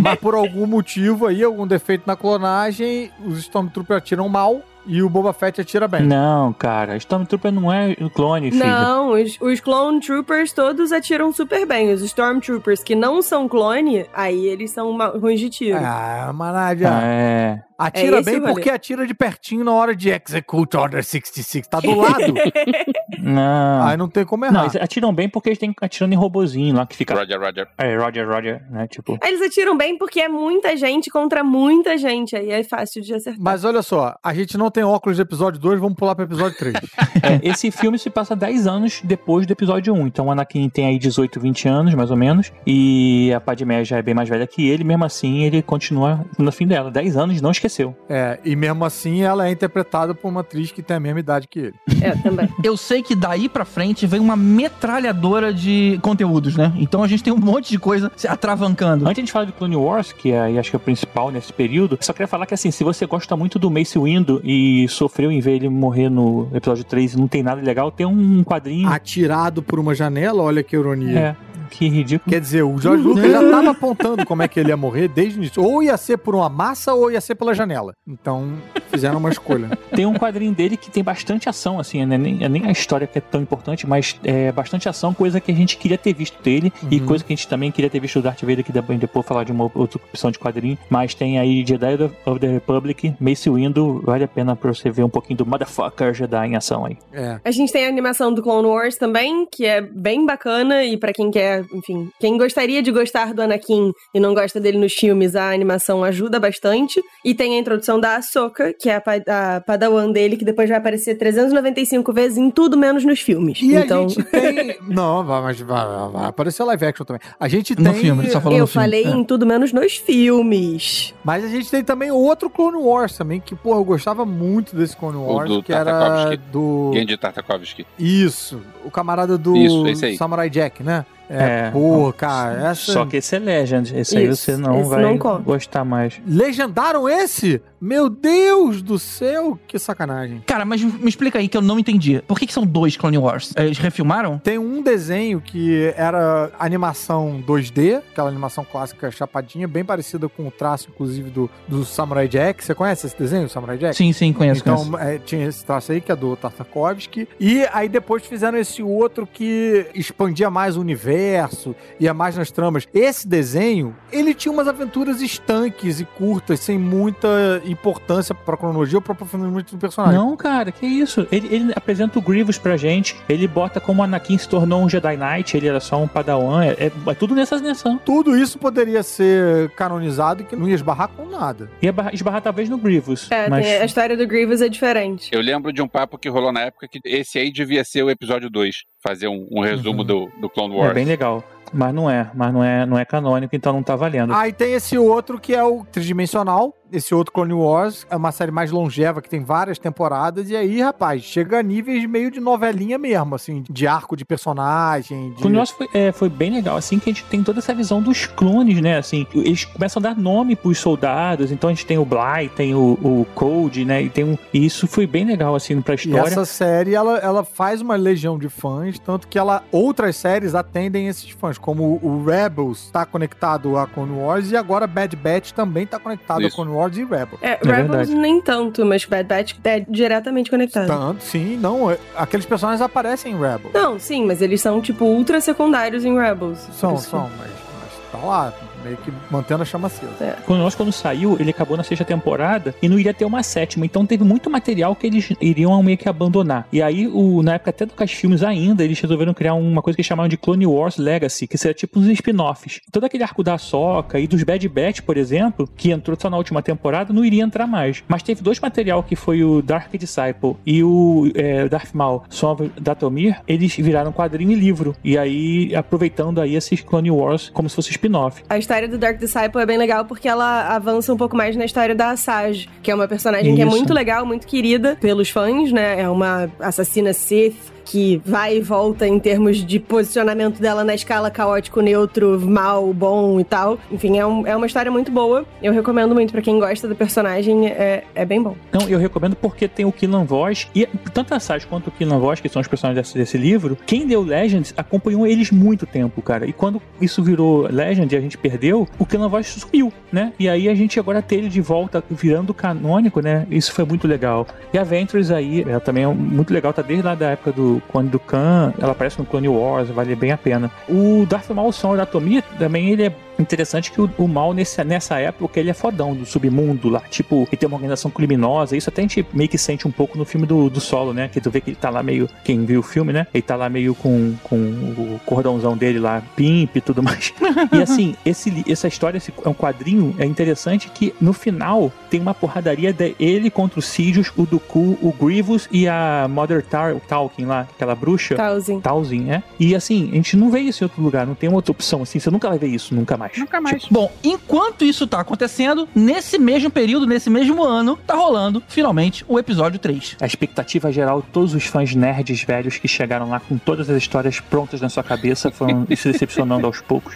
Speaker 6: Mas por algum motivo aí, algum defeito na clonagem, os Stormtroopers atiram mal e o Boba Fett atira bem.
Speaker 9: Não, cara, Stormtrooper não é um clone, filho.
Speaker 7: Não, os, os Clone Troopers todos atiram super bem. Os Stormtroopers que não são clone, aí eles são ruins de tiro.
Speaker 6: Ah.
Speaker 9: Ah, é.
Speaker 6: Atira
Speaker 7: É
Speaker 6: bem porque atira de pertinho na hora de Execute Order 66. Tá do lado. <laughs>
Speaker 9: Não.
Speaker 6: Aí não tem como
Speaker 9: Não,
Speaker 6: errar.
Speaker 9: eles atiram bem porque eles têm atirando em robozinho lá que fica.
Speaker 8: Roger, Roger.
Speaker 9: É, Roger, Roger, né? Tipo.
Speaker 7: Eles atiram bem porque é muita gente contra muita gente. Aí é fácil de acertar.
Speaker 6: Mas olha só, a gente não tem óculos de episódio 2, vamos pular pro episódio 3. <laughs>
Speaker 9: É, esse filme se passa 10 anos depois do episódio 1. Então o Anakin tem aí 18, 20 anos, mais ou menos. E a Padmé já é bem mais velha que ele. Mesmo assim, ele continua no fim dela. 10 anos, não esqueceu.
Speaker 6: é, e mesmo assim ela é interpretada por uma atriz que tem a mesma idade que ele.
Speaker 7: É, também. <laughs>
Speaker 5: Eu sei que daí pra frente vem uma metralhadora de conteúdos, né? Então a gente tem um monte de coisa se atravancando.
Speaker 9: Antes de falar de Clone Wars, que é, aí acho que é o principal nesse período, só queria falar que assim, se você gosta muito do Mace Windu e sofreu em ver ele morrer no episódio 3 e não tem nada legal, tem um quadrinho.
Speaker 6: Atirado por uma janela, olha que ironia.
Speaker 9: É, que ridículo.
Speaker 6: Quer dizer, o George <laughs> Lucas já tava apontando como é que ele ia morrer desde o início. Ou ia ser por uma massa ou ia ser pela janela. Então, fizeram uma escolha. <laughs>
Speaker 9: Tem um quadrinho dele que tem bastante ação, assim, né? nem, é nem a história que é tão importante, mas é bastante ação, coisa que a gente queria ter visto dele e
Speaker 6: Uhum.
Speaker 9: coisa que a gente também queria ter visto o Darth Vader, que depois, depois falar de uma outra opção de quadrinho. Mas tem aí Jedi of the Republic, Mace Windu, vale a pena pra você ver um pouquinho do Motherfucker Jedi em ação aí.
Speaker 6: É.
Speaker 7: A gente tem a animação do Clone Wars também, que é bem bacana, e pra quem quer né? Enfim, quem gostaria de gostar do Anakin e não gosta dele nos filmes, a animação ajuda bastante. E tem a introdução da Ahsoka, que é a, pa a padawan dele, que depois vai aparecer 395 vezes em tudo menos nos filmes.
Speaker 6: E
Speaker 7: então...
Speaker 6: a gente <laughs> tem. Não, vai, mas vai, vai aparecer live action também. A gente tem.
Speaker 5: No filme, ele só falou
Speaker 7: Eu
Speaker 5: no filme.
Speaker 7: falei
Speaker 5: É.
Speaker 7: em tudo menos nos filmes.
Speaker 6: Mas a gente tem também outro Clone Wars também, que, pô, eu gostava muito desse Clone Wars,
Speaker 8: do
Speaker 6: que era
Speaker 8: Tartakovsky.
Speaker 6: do.
Speaker 8: Gendy Tartakovsky.
Speaker 6: Isso, o camarada do
Speaker 8: Isso, esse aí.
Speaker 6: Samurai Jack, né? É,
Speaker 9: É.
Speaker 6: pô, cara, essa.
Speaker 9: Só que esse é Legend. Esse aí
Speaker 7: Isso,
Speaker 9: você não vai
Speaker 7: não
Speaker 9: gostar mais.
Speaker 6: Legendaram esse? Meu Deus do céu, que sacanagem.
Speaker 5: Cara, mas me explica aí que eu não entendi. Por que, que são dois Clone Wars? Eles refilmaram?
Speaker 6: Tem um desenho que era animação 2D, aquela animação clássica chapadinha, bem parecida com o traço, inclusive, do, do Samurai Jack. Você conhece esse desenho, Samurai Jack?
Speaker 5: Sim, sim, conheço,
Speaker 6: então,
Speaker 5: conheço.
Speaker 6: é, tinha esse traço aí, que é do Tartakovsky. E aí depois fizeram esse outro que expandia mais o universo, ia mais nas tramas. Esse desenho, ele tinha umas aventuras estanques e curtas, sem muita importância pra cronologia ou pra aprofundamento do personagem.
Speaker 9: Não, cara, que isso? Ele, ele apresenta o Grievous pra gente. Ele bota como o Anakin se tornou um Jedi Knight. Ele era só um Padawan. É, é- é tudo nessa nessa.
Speaker 6: Tudo isso poderia ser canonizado e que não ia esbarrar com nada.
Speaker 9: Ia barra- esbarrar talvez no Grievous.
Speaker 7: É,
Speaker 9: mas
Speaker 7: a história do Grievous é diferente.
Speaker 8: Eu lembro de um papo que rolou na época que esse aí devia ser o episódio 2. Fazer um, um resumo
Speaker 6: Uhum.
Speaker 8: do, do Clone Wars.
Speaker 9: é bem legal. Mas não é, mas não é, não é canônico, então não tá valendo.
Speaker 6: Aí tem esse outro que é o tridimensional. Esse outro Clone Wars é uma série mais longeva que tem várias temporadas. E aí, rapaz, chega a níveis meio de novelinha mesmo, assim, de arco de personagem. De...
Speaker 9: O nosso foi, é, foi bem legal, assim, que a gente tem toda essa visão dos clones, né? Assim, eles começam a dar nome pros soldados, então a gente tem o Bly, tem o, o Code, né? E tem um. E isso foi bem legal, assim, pra
Speaker 6: E
Speaker 9: história.
Speaker 6: essa série, ela, ela faz uma legião de fãs, tanto que ela outras séries atendem esses fãs, como o Rebels tá conectado a Clone Wars e agora Bad Batch também tá conectado
Speaker 8: Isso.
Speaker 6: a Clone Wars e Rebels.
Speaker 7: É,
Speaker 9: É
Speaker 7: Rebels
Speaker 9: verdade.
Speaker 7: nem tanto, mas Bad Batch é diretamente conectado.
Speaker 6: Tanto, sim, não, é- aqueles personagens aparecem em Rebels.
Speaker 7: Não, sim, mas eles são, tipo, ultra secundários em Rebels.
Speaker 6: São, são, mas, mas tá lá, meio que mantendo a chama acesa.
Speaker 9: Quando nós, quando saiu, ele acabou na sexta temporada e não iria ter uma sétima. Então teve muito material que eles iriam meio que abandonar. E aí, o, na época até do Caixa Filmes ainda, eles resolveram criar uma coisa que eles chamaram de Clone Wars Legacy, que seria tipo uns spin-offs. Todo aquele arco da Soca e dos Bad Batch, por exemplo, que entrou só na última temporada, não iria entrar mais. Mas teve dois material que foi o Dark Disciple e o é, Darth Maul, Son of Datomir, eles viraram quadrinho e livro. E aí, aproveitando aí esses Clone Wars como se fosse spin-off.
Speaker 7: A história do Dark Disciple é bem legal porque ela avança um pouco mais na história da Asajj, que é uma personagem que é
Speaker 9: Isso.
Speaker 7: muito legal, muito querida pelos fãs, né? É uma assassina Sith que vai e volta em termos de posicionamento dela na escala caótico, neutro, mal, bom e tal. Enfim, é, um- é uma história muito boa. Eu recomendo muito pra quem gosta do personagem, é, é bem bom.
Speaker 9: Não, eu recomendo porque tem o Killan Voz e tanto a Sage quanto o Killan Voz, que são os personagens desse, desse livro, quem deu Legends acompanhou eles muito tempo, cara. E quando isso virou Legend e a gente perdeu, o Killan Voz sumiu, né? E aí a gente agora ter ele de volta virando canônico, né? Isso foi muito legal. E a Ventures aí, ela também é muito legal, tá desde lá da época do Clone do Khan, ela aparece no Clone Wars, vale bem a pena. O Darth Maul, o Som da Atomia, também ele é interessante que o, o mal nesse, nessa época ele é fodão do submundo lá, tipo, ele tem uma organização criminosa, isso até a gente meio que sente um pouco no filme do, do solo, né? Que tu vê que ele tá lá meio, quem viu o filme, né? Ele tá lá meio com, com o cordãozão dele lá, pimp e tudo mais. e assim, esse, essa história esse, é um quadrinho, é interessante que no final tem uma porradaria dele contra o Sidious, o Dooku, o Grievous e a Mother Tar Talking lá, aquela bruxa.
Speaker 7: Talzin.
Speaker 9: Talzin, é? E assim, a gente não vê isso em outro lugar, não tem outra opção assim, você nunca vai ver isso, nunca mais.
Speaker 5: Nunca mais. Bom, enquanto isso tá acontecendo, nesse mesmo período, nesse mesmo ano, tá rolando, finalmente, o episódio 3.
Speaker 9: A expectativa geral, todos os fãs nerds velhos que chegaram lá com todas as histórias prontas na sua cabeça foram <laughs> se decepcionando aos poucos.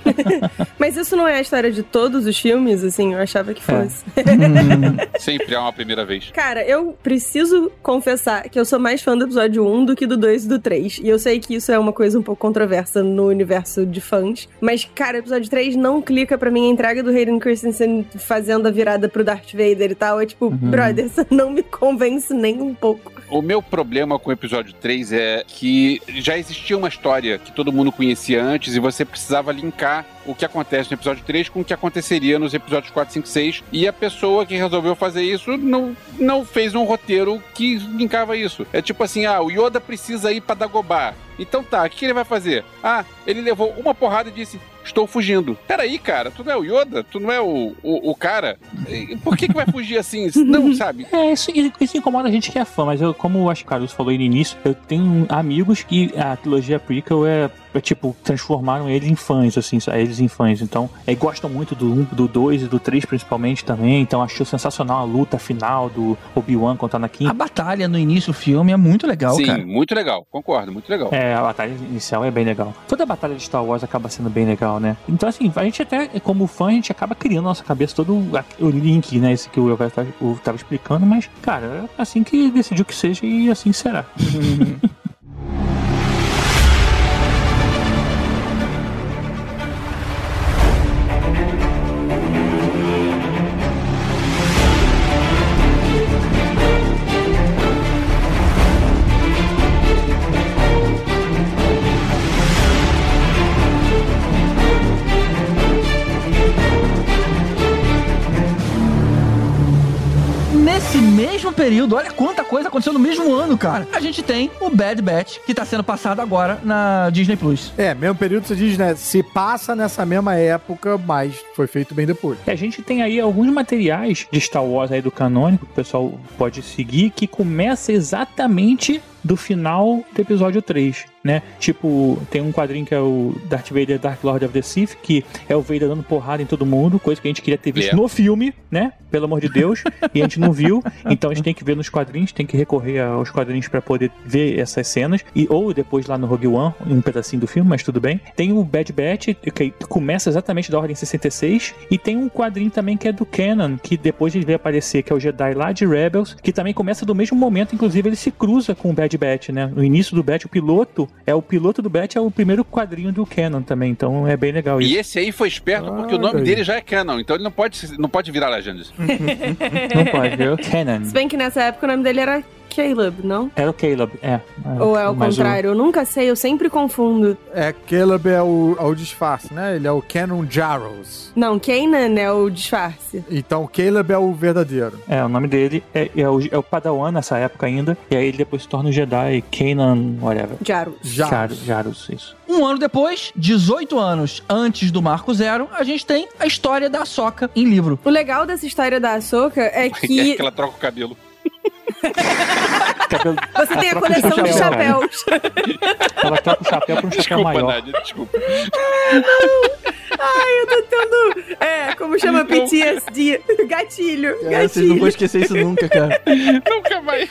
Speaker 9: <laughs>
Speaker 7: Mas isso não é a história de todos os filmes, assim, eu achava que
Speaker 9: É.
Speaker 7: fosse. <laughs>
Speaker 8: Sempre há uma primeira vez.
Speaker 7: Cara, eu preciso confessar que eu sou mais fã do episódio 1 do que do 2 e do 3. E eu sei que isso é uma coisa um pouco controversa no universo de fãs. Mas, cara, episódio 3 não clica pra mim. A entrega do Hayden Christensen fazendo a virada pro Darth Vader e tal. É tipo, brother, isso não me convence nem um pouco.
Speaker 8: O meu problema com o episódio 3 é que já existia uma história que todo mundo conhecia antes e você precisava linkar o que acontece no episódio 3 com o que aconteceria nos episódios 4, 5, 6. E a pessoa que resolveu fazer isso não, não fez um roteiro que linkava isso. É tipo assim, ah, o Yoda precisa ir pra Dagobah. Então tá, o que ele vai fazer? Ah, ele levou uma porrada e disse: Estou fugindo. Peraí, cara, tu não é o Yoda? Tu não é o, o, o cara? Por que, que vai fugir assim? <laughs> Não, sabe?
Speaker 9: É, isso, isso incomoda a gente que é fã, mas eu, como eu acho que o Caruso falou aí no início, eu tenho amigos que a trilogia prequel é, é, tipo, transformaram eles em fãs, assim, eles em fãs. Então, é, gostam muito do 1, do 2 e do 3 principalmente também. Então, achou sensacional a luta final do Obi-Wan contra Anakin.
Speaker 5: A batalha no início do filme é muito legal,
Speaker 8: Sim,
Speaker 5: cara.
Speaker 8: muito legal, concordo, muito legal.
Speaker 9: É, a batalha inicial é bem legal. Toda a batalha de Star Wars acaba sendo bem legal, né? Então, assim, a gente até, como fã, a gente acaba criando na nossa cabeça todo o- link, né? Esse que o Elvis tava, o- tava explicando, mas, cara, é assim que decidiu que seja e assim será.
Speaker 5: Mesmo período, olha quanta coisa aconteceu no mesmo ano, cara. A gente tem o Bad Batch, que tá sendo passado agora na Disney Plus.
Speaker 6: É, mesmo período você diz, né? Se passa nessa mesma época, mas foi feito bem depois.
Speaker 9: E a gente tem aí alguns materiais de Star Wars aí do canônico que o pessoal pode seguir que começa exatamente do final do episódio 3, né? Tipo, tem um quadrinho que é o Darth Vader Dark Lord of the Sith, que é o Vader dando porrada em todo mundo, coisa que a gente queria ter visto
Speaker 8: É.
Speaker 9: no filme, né? Pelo amor de Deus, e a gente não viu. Então a gente tem que ver nos quadrinhos, tem que recorrer aos quadrinhos pra poder ver essas cenas, e ou depois lá no Rogue One, um pedacinho do filme, mas tudo bem. Tem o Bad Batch, que começa exatamente da Ordem 66, e tem um quadrinho também que é do Canon, que depois ele vai aparecer, que é o Jedi lá de Rebels, que também começa do mesmo momento, inclusive ele se cruza com o Bad Batch, né? No início do Batch, o piloto, é o piloto do Batch, é o primeiro quadrinho do Canon também, então é bem legal isso.
Speaker 8: E esse aí foi esperto porque o nome
Speaker 6: aí.
Speaker 8: dele já é Canon, então ele não pode, não pode virar Legendas. <laughs>
Speaker 9: Não pode o Canon.
Speaker 7: Se bem que nessa época o nome dele era Caleb, não?
Speaker 9: Era o Caleb, é.
Speaker 7: Ou é o contrário? Eu nunca sei, eu sempre confundo.
Speaker 6: É, Caleb é o, é o disfarce, né? Ele é o Canon Jarros.
Speaker 7: Não, Kanan é o disfarce.
Speaker 6: Então, Caleb é o verdadeiro.
Speaker 9: É, o nome dele é, é, o, é o Padawan nessa época ainda, e aí ele depois se torna o Jedi Kanan, whatever.
Speaker 7: Jarus.
Speaker 9: Jarus, Jarus, isso.
Speaker 5: Um ano depois, 18 anos antes do Marco Zero, a gente tem a história da Soca em livro.
Speaker 7: O legal dessa história da Ahsoka é
Speaker 8: É
Speaker 7: que
Speaker 8: que ela troca o cabelo. <laughs>
Speaker 9: Cabelo-
Speaker 7: você tem a coleção de
Speaker 9: chapéu,
Speaker 7: chapéus.
Speaker 9: Ela troca o chapéu por um chapéu
Speaker 8: Desculpa,
Speaker 9: maior.
Speaker 8: Nádia, desculpa.
Speaker 7: Ai, eu tô tendo. É, como chama PTSD? Gatilho.
Speaker 5: É, vocês não vão
Speaker 7: Gatilho.
Speaker 5: esquecer isso nunca, cara. <laughs>
Speaker 8: Nunca mais.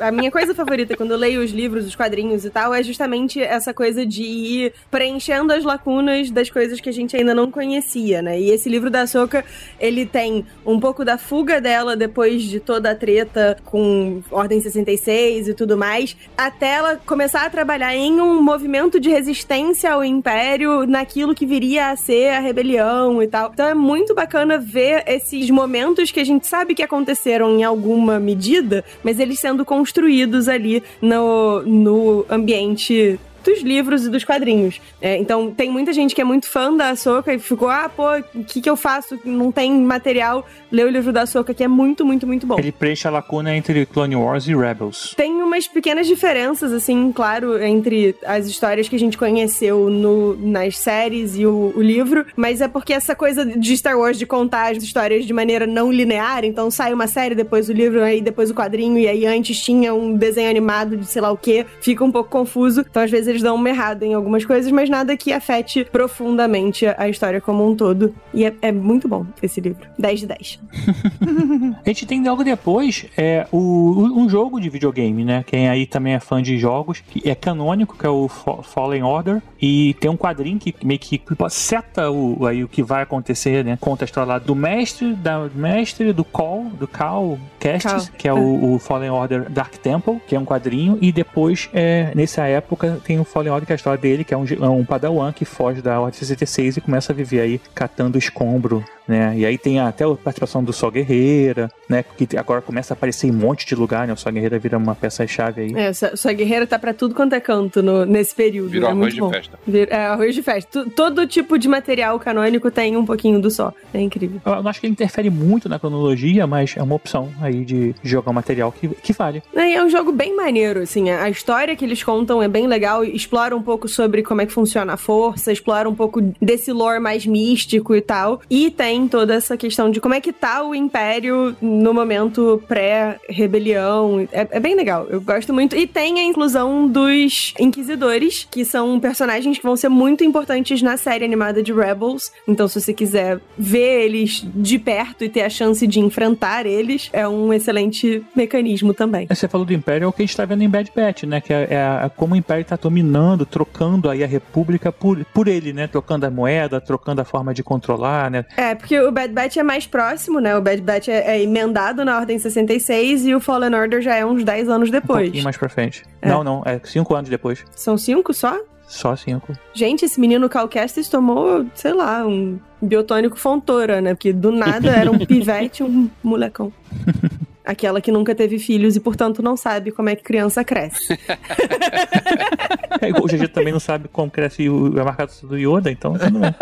Speaker 7: A minha coisa favorita quando eu leio os livros, os quadrinhos e tal, é justamente essa coisa de ir preenchendo as lacunas das coisas que a gente ainda não conhecia, né? E esse livro da Soca, ele tem um pouco da fuga dela depois de toda a treta com Ordem 66 e tudo mais, até ela começar a trabalhar em um movimento de resistência ao Império naquilo que viria a ser a rebelião e tal. Então é muito bacana ver esses momentos que a gente sabe que aconteceram em alguma medida, mas eles sendo construídos ali no, no ambiente dos livros e dos quadrinhos. É, então, tem muita gente que é muito fã da Ahsoka e ficou, ah, pô, o que, que eu faço? Não tem material. Lê o livro da Ahsoka, que é muito, muito, muito bom.
Speaker 9: Ele preenche a lacuna entre Clone Wars e Rebels.
Speaker 7: Tem umas pequenas diferenças, assim, claro, entre as histórias que a gente conheceu no, nas séries e o, o livro, mas é porque essa coisa de Star Wars de contar as histórias de maneira não linear, então sai uma série, depois o livro, aí depois o quadrinho, e aí antes tinha um desenho animado de sei lá o que, fica um pouco confuso. Então, às vezes, eles dão uma errada em algumas coisas, mas nada que afete profundamente a história como um todo. E é, é muito bom esse livro. 10 de 10. <laughs>
Speaker 9: A gente tem logo depois é, o, um jogo de videogame, né? Quem aí também é fã de jogos, que é canônico, que é o Fa- Fallen Order, e tem um quadrinho que meio que seta o, aí, o que vai acontecer, né? Conta a história lá do mestre, da mestre, do Call, do Cal
Speaker 7: Cal,
Speaker 9: que é o, o Fallen Order Dark Temple, que é um quadrinho, e depois, é, nessa época, tem o Fallen Order, que é a história dele, que é um, é um padawan que foge da Ordem 66 e começa a viver aí catando escombro né? E aí tem até a participação do Sol Guerreira, né? Que agora começa a aparecer em um monte de lugar, né? O Sol Guerreira vira uma peça-chave aí.
Speaker 7: É, sua, sua guerreira tá pra tudo quanto é canto no- nesse período.
Speaker 8: Virou
Speaker 7: é
Speaker 8: arroz
Speaker 7: muito
Speaker 8: de
Speaker 7: bom.
Speaker 8: festa.
Speaker 7: Vir- é, arroz de festa. Todo tipo de material canônico tem um pouquinho do só. É incrível.
Speaker 9: Eu não acho que ele interfere muito na cronologia, mas é uma opção aí de jogar um material que, que vale.
Speaker 7: É, é um jogo bem maneiro, assim. A a história que eles contam é bem legal. Explora um pouco sobre como é que funciona a força, explora um pouco desse lore mais místico e tal. E tem toda essa questão de como é que tá o Império no momento pré-rebelião. É, é bem legal. Eu gosto muito. E tem a inclusão dos Inquisidores, que são personagens que vão ser muito importantes na série animada de Rebels. Então, se você quiser ver eles de perto e ter a chance de enfrentar eles, é um excelente mecanismo também.
Speaker 9: Você falou do Império, é o que a gente tá vendo em Bad Batch, né? Que é, é a- como o Império tá dominando, trocando aí a República por, por ele, né? Trocando a moeda, trocando a forma de controlar, né?
Speaker 7: É, porque o Bad Batch é mais próximo, né? O Bad Batch é, é emendado na Ordem 66 e o Fallen Order já é uns 10 anos
Speaker 9: Um
Speaker 7: depois.
Speaker 9: pouquinho mais pra frente.
Speaker 7: É.
Speaker 9: Não, não, é cinco anos depois.
Speaker 7: São cinco só?
Speaker 9: Só cinco.
Speaker 7: Gente, esse menino Cal Kestis tomou, sei lá, um biotônico fontora, né? Porque do nada era um <laughs> pivete, um molecão. <laughs> Aquela que nunca teve filhos e, portanto, não sabe como é que criança cresce. <laughs>
Speaker 9: É, igual o GG também não sabe como cresce o, a marca do Yoda, então não, na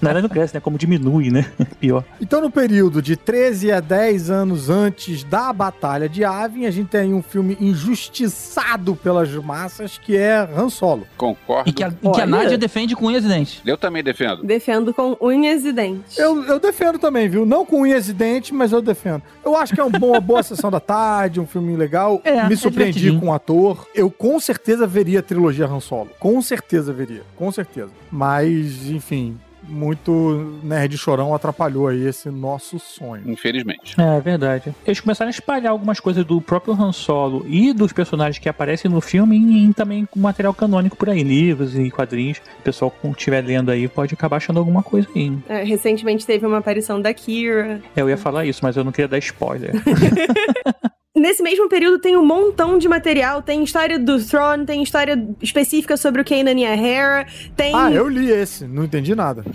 Speaker 9: verdade não cresce, né? Como diminui, né? <laughs> Pior.
Speaker 6: Então, no período de 13 a 10 anos antes da Batalha de Yavin, a gente tem um filme injustiçado pelas massas, que é Han Solo.
Speaker 8: Concordo.
Speaker 5: E que a, e que a. Nádia defende com unhas e dentes.
Speaker 8: Eu também defendo.
Speaker 7: Defendo com unhas e dentes.
Speaker 6: Eu, eu defendo também, viu? Não com unhas e dentes, mas eu defendo. Eu acho que é uma boa, <laughs> boa sessão da tarde, um filme legal.
Speaker 5: É, é
Speaker 6: Me surpreendi
Speaker 5: divertidinho.
Speaker 6: com o ator. Eu com certeza veria a trilogia Han Solo. Com certeza veria. Com certeza. Mas, enfim, muito nerd chorão atrapalhou aí esse nosso sonho.
Speaker 8: Infelizmente.
Speaker 9: É verdade. Eles começaram a espalhar algumas coisas do próprio Han Solo e dos personagens que aparecem no filme em, em também com material canônico por aí, livros e quadrinhos. O pessoal que estiver lendo aí pode acabar achando alguma coisa aí.
Speaker 7: É, recentemente teve uma aparição da Kira.
Speaker 9: É, Eu ia falar isso, mas eu não queria dar spoiler. <laughs>
Speaker 7: Nesse mesmo período tem um montão de material. Tem história do Throne, tem história específica sobre o Kanan e a Hera, tem.
Speaker 6: Ah, eu li esse, não entendi nada. <laughs>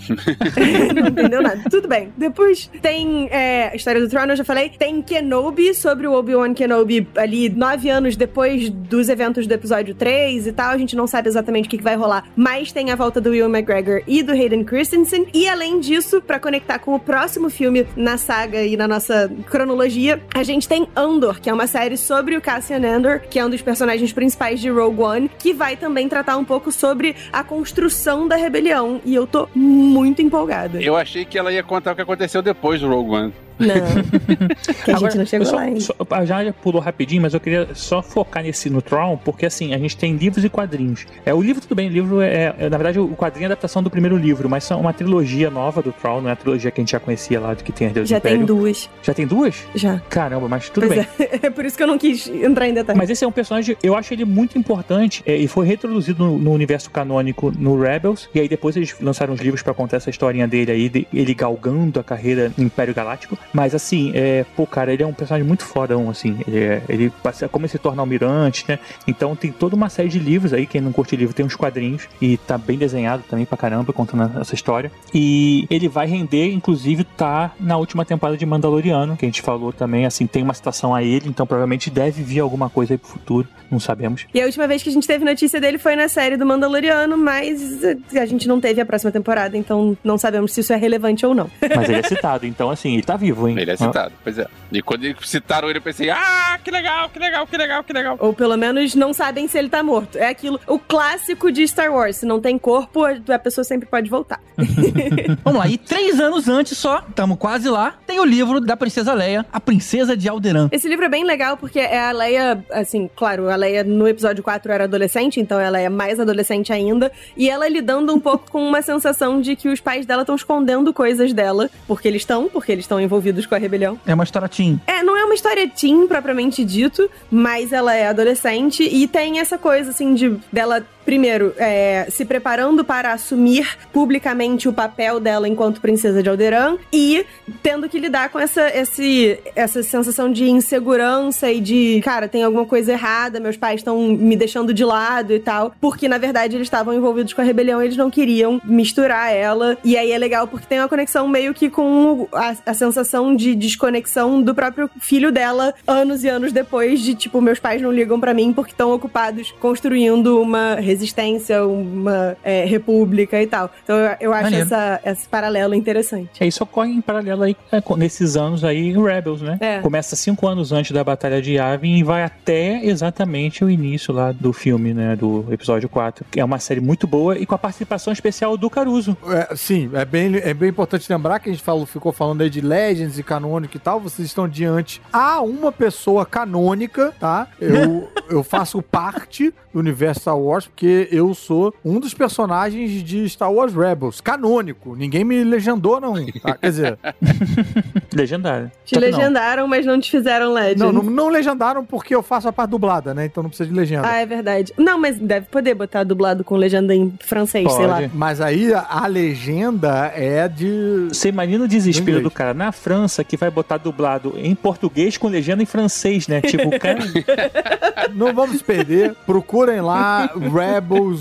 Speaker 6: <laughs>
Speaker 7: não entendeu nada. Tudo bem. Depois tem é, a história do Throne, eu já falei. Tem Kenobi, sobre o Obi-Wan Kenobi ali nove anos depois dos eventos do episódio 3 e tal. A gente não sabe exatamente o que, que vai rolar. Mas tem a volta do Will McGregor e do Hayden Christensen. E além disso, pra conectar com o próximo filme na saga e na nossa cronologia, a gente tem Andor, que é uma série sobre o Cassian Andor, que é um dos personagens principais de Rogue One, que vai também tratar um pouco sobre a construção da rebelião. E eu tô muito empolgada.
Speaker 8: Eu achei que ela ia contar o que aconteceu depois do Rogue One.
Speaker 7: Não. <laughs> que a gente não chegou
Speaker 9: só-
Speaker 7: lá ainda.
Speaker 9: só- a já pulou rapidinho, mas eu queria só focar nesse no Tron, porque assim, a gente tem livros e quadrinhos. É, o livro, tudo bem, o livro é, é, na verdade, o quadrinho é a adaptação do primeiro livro, mas são uma trilogia nova do Tron, não é a trilogia que a gente já conhecia lá, de que tem a Deus do
Speaker 7: Já tem
Speaker 9: Império.
Speaker 7: duas.
Speaker 9: Já tem duas?
Speaker 7: Já.
Speaker 9: Caramba, mas tudo
Speaker 7: Pois
Speaker 9: bem.
Speaker 7: é. <laughs> É por isso que eu não quis entrar em detalhes.
Speaker 9: Mas esse é um personagem, eu acho ele muito importante é, e foi reintroduzido no, no universo canônico no Rebels. E aí depois eles lançaram os livros pra contar essa historinha dele aí, de- ele galgando a carreira no Império Galáctico. Mas assim, é, pô, cara, ele é um personagem muito fodão, assim. Ele, é, ele passa, como ele se torna almirante, né? Então tem toda uma série de livros aí, quem não curte livro tem uns quadrinhos e tá bem desenhado também pra caramba, contando essa história. E ele vai render, inclusive, tá na última temporada de Mandaloriano, que a gente falou também, assim, tem uma citação a ele, então provavelmente deve vir alguma coisa aí pro futuro, não sabemos.
Speaker 7: E a última vez que a gente teve notícia dele foi na série do Mandaloriano, mas eh, a gente não teve a próxima temporada, então não sabemos se isso é relevante ou não.
Speaker 9: Mas ele é <laughs> citado, então assim, ele tá vivo, hein?
Speaker 8: Ele é citado, pois é. E quando eles citaram ele, eu pensei, ah, que legal, que legal, que legal, que legal.
Speaker 7: Ou pelo menos não sabem se ele tá morto. É aquilo, o clássico de Star Wars. Se não tem corpo, a pessoa sempre pode voltar. <laughs>
Speaker 5: Vamos lá, e três anos antes só, tamo quase lá, tem o livro da Princesa Leia, A Princesa de Alderan.
Speaker 7: Esse livro é bem legal porque é a Leia, assim, claro, a Leia no episódio 4 era adolescente, então ela é mais adolescente ainda, e ela lidando um pouco com uma sensação de que os pais dela estão escondendo coisas dela, porque eles estão, porque eles estão envolvidos com a rebelião.
Speaker 5: É uma história teen.
Speaker 7: É, não é uma história teen propriamente dito, mas ela é adolescente e tem essa coisa assim de dela primeiro, é, se preparando para assumir publicamente o papel dela enquanto princesa de Alderan e tendo que lidar com essa, esse, essa sensação de insegurança e de, cara, tem alguma coisa errada, meus pais estão me deixando de lado e tal, porque na verdade eles estavam envolvidos com a rebelião e eles não queriam misturar ela. E aí é legal porque tem uma conexão meio que com a, a sensação de desconexão do próprio filho dela anos e anos depois de tipo, meus pais não ligam para mim porque estão ocupados construindo uma resistência, uma é, república e tal. Então eu, eu acho essa, esse paralelo interessante.
Speaker 9: É, isso ocorre em paralelo aí é, com- nesses anos aí em Rebels, né?
Speaker 7: É.
Speaker 9: Começa cinco anos antes da Batalha de Yavin e vai até exatamente o início lá do filme, né? Do episódio 4. Que é uma série muito boa e com a participação especial do Caruso.
Speaker 6: É, sim, é bem, é bem importante lembrar que a gente falou, ficou falando aí de Legends e canônico e tal. Vocês estão diante a uma pessoa canônica, tá? Eu, <laughs> eu faço parte do universo Star Wars porque eu sou um dos personagens de Star Wars Rebels, canônico. Ninguém me legendou, não. Tá? Quer dizer, <laughs>
Speaker 9: Legendário.
Speaker 7: Te
Speaker 9: Só que não.
Speaker 7: legendaram, mas não te fizeram legend.
Speaker 6: não, não, não legendaram porque eu faço a parte dublada, né? Então não precisa de legenda.
Speaker 7: Ah, é verdade. Não, mas deve poder botar dublado com legenda em francês, sei lá.
Speaker 9: Pode.
Speaker 6: Mas aí a, a legenda é de.
Speaker 9: Você imagina o desespero
Speaker 6: Inglês.
Speaker 9: do cara na França que vai botar dublado em português com legenda em francês, né? Tipo, o cara. <laughs>
Speaker 6: Não vamos perder. Procurem lá Rebels <laughs>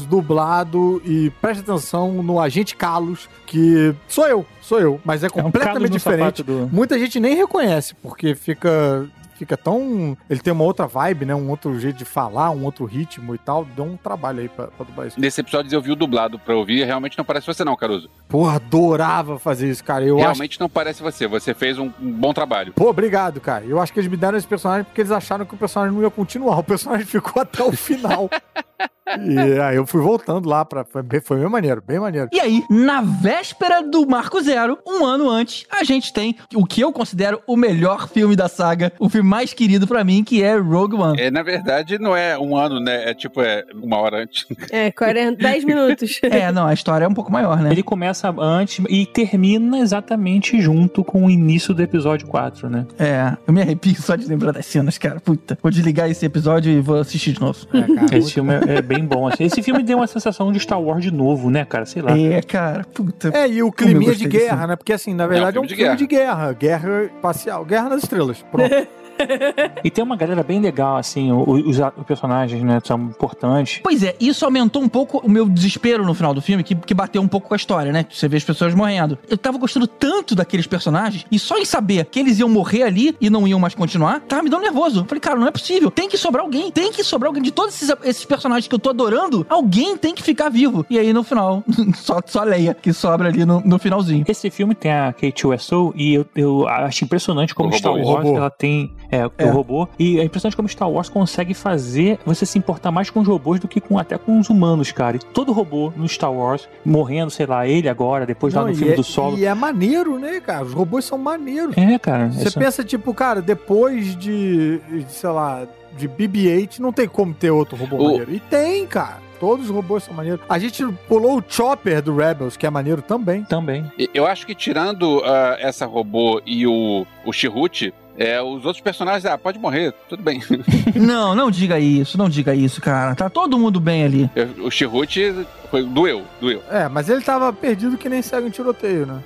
Speaker 6: dublado e preste atenção no Agente Carlos, que sou eu, sou eu, mas é
Speaker 9: É um
Speaker 6: completamente
Speaker 9: calo no
Speaker 6: diferente.
Speaker 9: do.
Speaker 6: Muita gente nem reconhece, porque fica fica tão. Ele tem uma outra vibe, né? Um outro jeito de falar, um outro ritmo e tal. Deu um trabalho aí pra, pra dublar isso.
Speaker 8: Nesse episódio eu vi o dublado pra ouvir, realmente não parece você não, Caruso.
Speaker 6: Porra, adorava fazer isso, cara. Eu acho.
Speaker 8: realmente não parece você, você fez um, um bom trabalho.
Speaker 6: Pô, obrigado, cara. Eu acho que eles me deram esse personagem porque eles acharam que o personagem não ia continuar. O personagem ficou até o final. <laughs> e aí eu fui voltando lá pra. Foi, bem- foi bem maneiro, bem maneiro.
Speaker 5: E aí, na véspera do Marco Zero, um ano antes, a gente tem o que eu considero o melhor filme da saga, o filme mais querido pra mim, que é Rogue One.
Speaker 8: É, na verdade, não é um ano, né? É tipo, é uma hora antes. <laughs>
Speaker 7: É, 40, 10 minutos. <laughs>
Speaker 5: É, não, a história é um pouco maior, né?
Speaker 9: Ele começa antes e termina exatamente junto com o início do episódio 4, né?
Speaker 5: É, eu me arrepio só de lembrar das cenas, cara. Puta, vou desligar esse episódio e vou assistir de novo.
Speaker 6: É, cara,
Speaker 9: Esse filme é, é bem bom. assim. Esse filme deu uma sensação de Star Wars de novo, né, cara? Sei lá.
Speaker 5: É, cara, puta.
Speaker 6: É, e o climinha de guerra, né? Porque assim, na verdade é um, filme, de, guerra. guerra. espacial. Guerra nas estrelas. Pronto. <laughs> <laughs>
Speaker 9: E tem uma galera bem legal, assim, os, os personagens, né, são importantes.
Speaker 5: Pois é, isso aumentou um pouco o meu desespero no final do filme, que, que bateu um pouco com a história, né? Você vê as pessoas morrendo. Eu tava gostando tanto daqueles personagens, e só em saber que eles iam morrer ali e não iam mais continuar, tava me dando nervoso. Eu falei, cara, não é possível. Tem que sobrar alguém, tem que sobrar alguém. De todos esses, esses personagens que eu tô adorando, alguém tem que ficar vivo. E aí no final, <laughs> só, só a Leia que sobra ali no, no finalzinho.
Speaker 9: Esse filme tem a K2SO e eu, eu acho impressionante como
Speaker 8: O
Speaker 9: Star. Wars ela tem é, o
Speaker 6: É.
Speaker 9: robô e é impressionante como Star Wars consegue fazer você se importar mais com os robôs do que com até com os humanos, cara. E todo robô no Star Wars morrendo, sei lá, ele agora, depois lá
Speaker 6: Não,
Speaker 9: no
Speaker 6: e
Speaker 9: filme
Speaker 6: é,
Speaker 9: do solo.
Speaker 6: E é maneiro, né, cara? Os robôs são maneiros.
Speaker 9: É, cara.
Speaker 6: Você
Speaker 9: essa-
Speaker 6: pensa, tipo, cara, depois de, de, sei lá, de BB-8, não tem como ter outro robô
Speaker 8: O-
Speaker 6: maneiro. E tem, cara. Todos os robôs são maneiros. A gente pulou o Chopper do Rebels, que é maneiro também.
Speaker 9: Também.
Speaker 8: Eu acho que tirando ah, essa robô e o, o Chirrute, é, os outros personagens, ah, pode morrer, tudo bem. <laughs>
Speaker 5: não, não diga isso, não diga isso, cara. Tá todo mundo bem ali.
Speaker 8: Eu- o Chirrute foi, doeu, doeu.
Speaker 6: É, mas ele tava perdido que nem segue um tiroteio, né?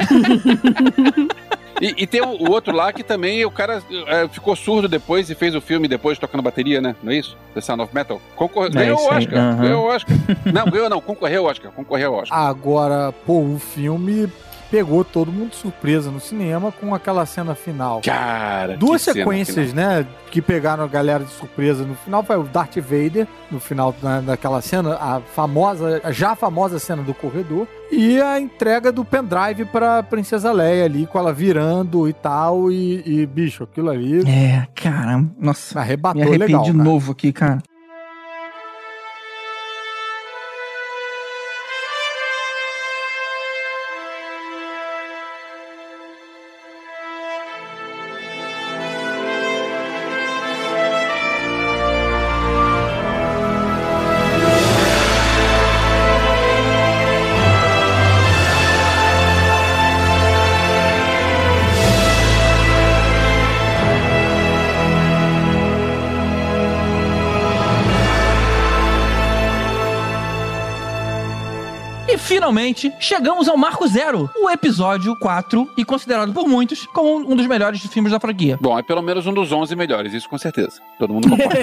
Speaker 6: <laughs>
Speaker 8: E, e tem o, o outro lá que também o cara é, ficou surdo depois e fez o filme depois tocando bateria, né? Não é isso? The Sound of Metal. Concor...
Speaker 9: É
Speaker 8: ganhou o Oscar. Ganhou o Oscar. Não, ganhou não. Concorreu ao Oscar. Concorreu ao Oscar.
Speaker 6: Agora, pô, o filme pegou todo mundo de surpresa no cinema com aquela cena final.
Speaker 8: Cara,
Speaker 6: Duas
Speaker 8: que cena
Speaker 6: sequências, né, que pegaram a galera de surpresa. No final foi o Darth Vader, no final né, daquela cena, a famosa, a já famosa cena do corredor, e a entrega do pendrive pra Princesa Leia ali, com ela virando e tal, e, e, bicho, aquilo ali
Speaker 5: É, cara, nossa. Me
Speaker 6: arrebatou
Speaker 5: arrependi
Speaker 6: legal,
Speaker 5: de
Speaker 6: cara.
Speaker 5: novo aqui, cara. Finalmente chegamos ao Marco Zero, o episódio 4, e considerado por muitos como um dos melhores filmes da franquia.
Speaker 8: Bom, é pelo menos um dos 11 melhores, isso com certeza. Todo mundo concorda.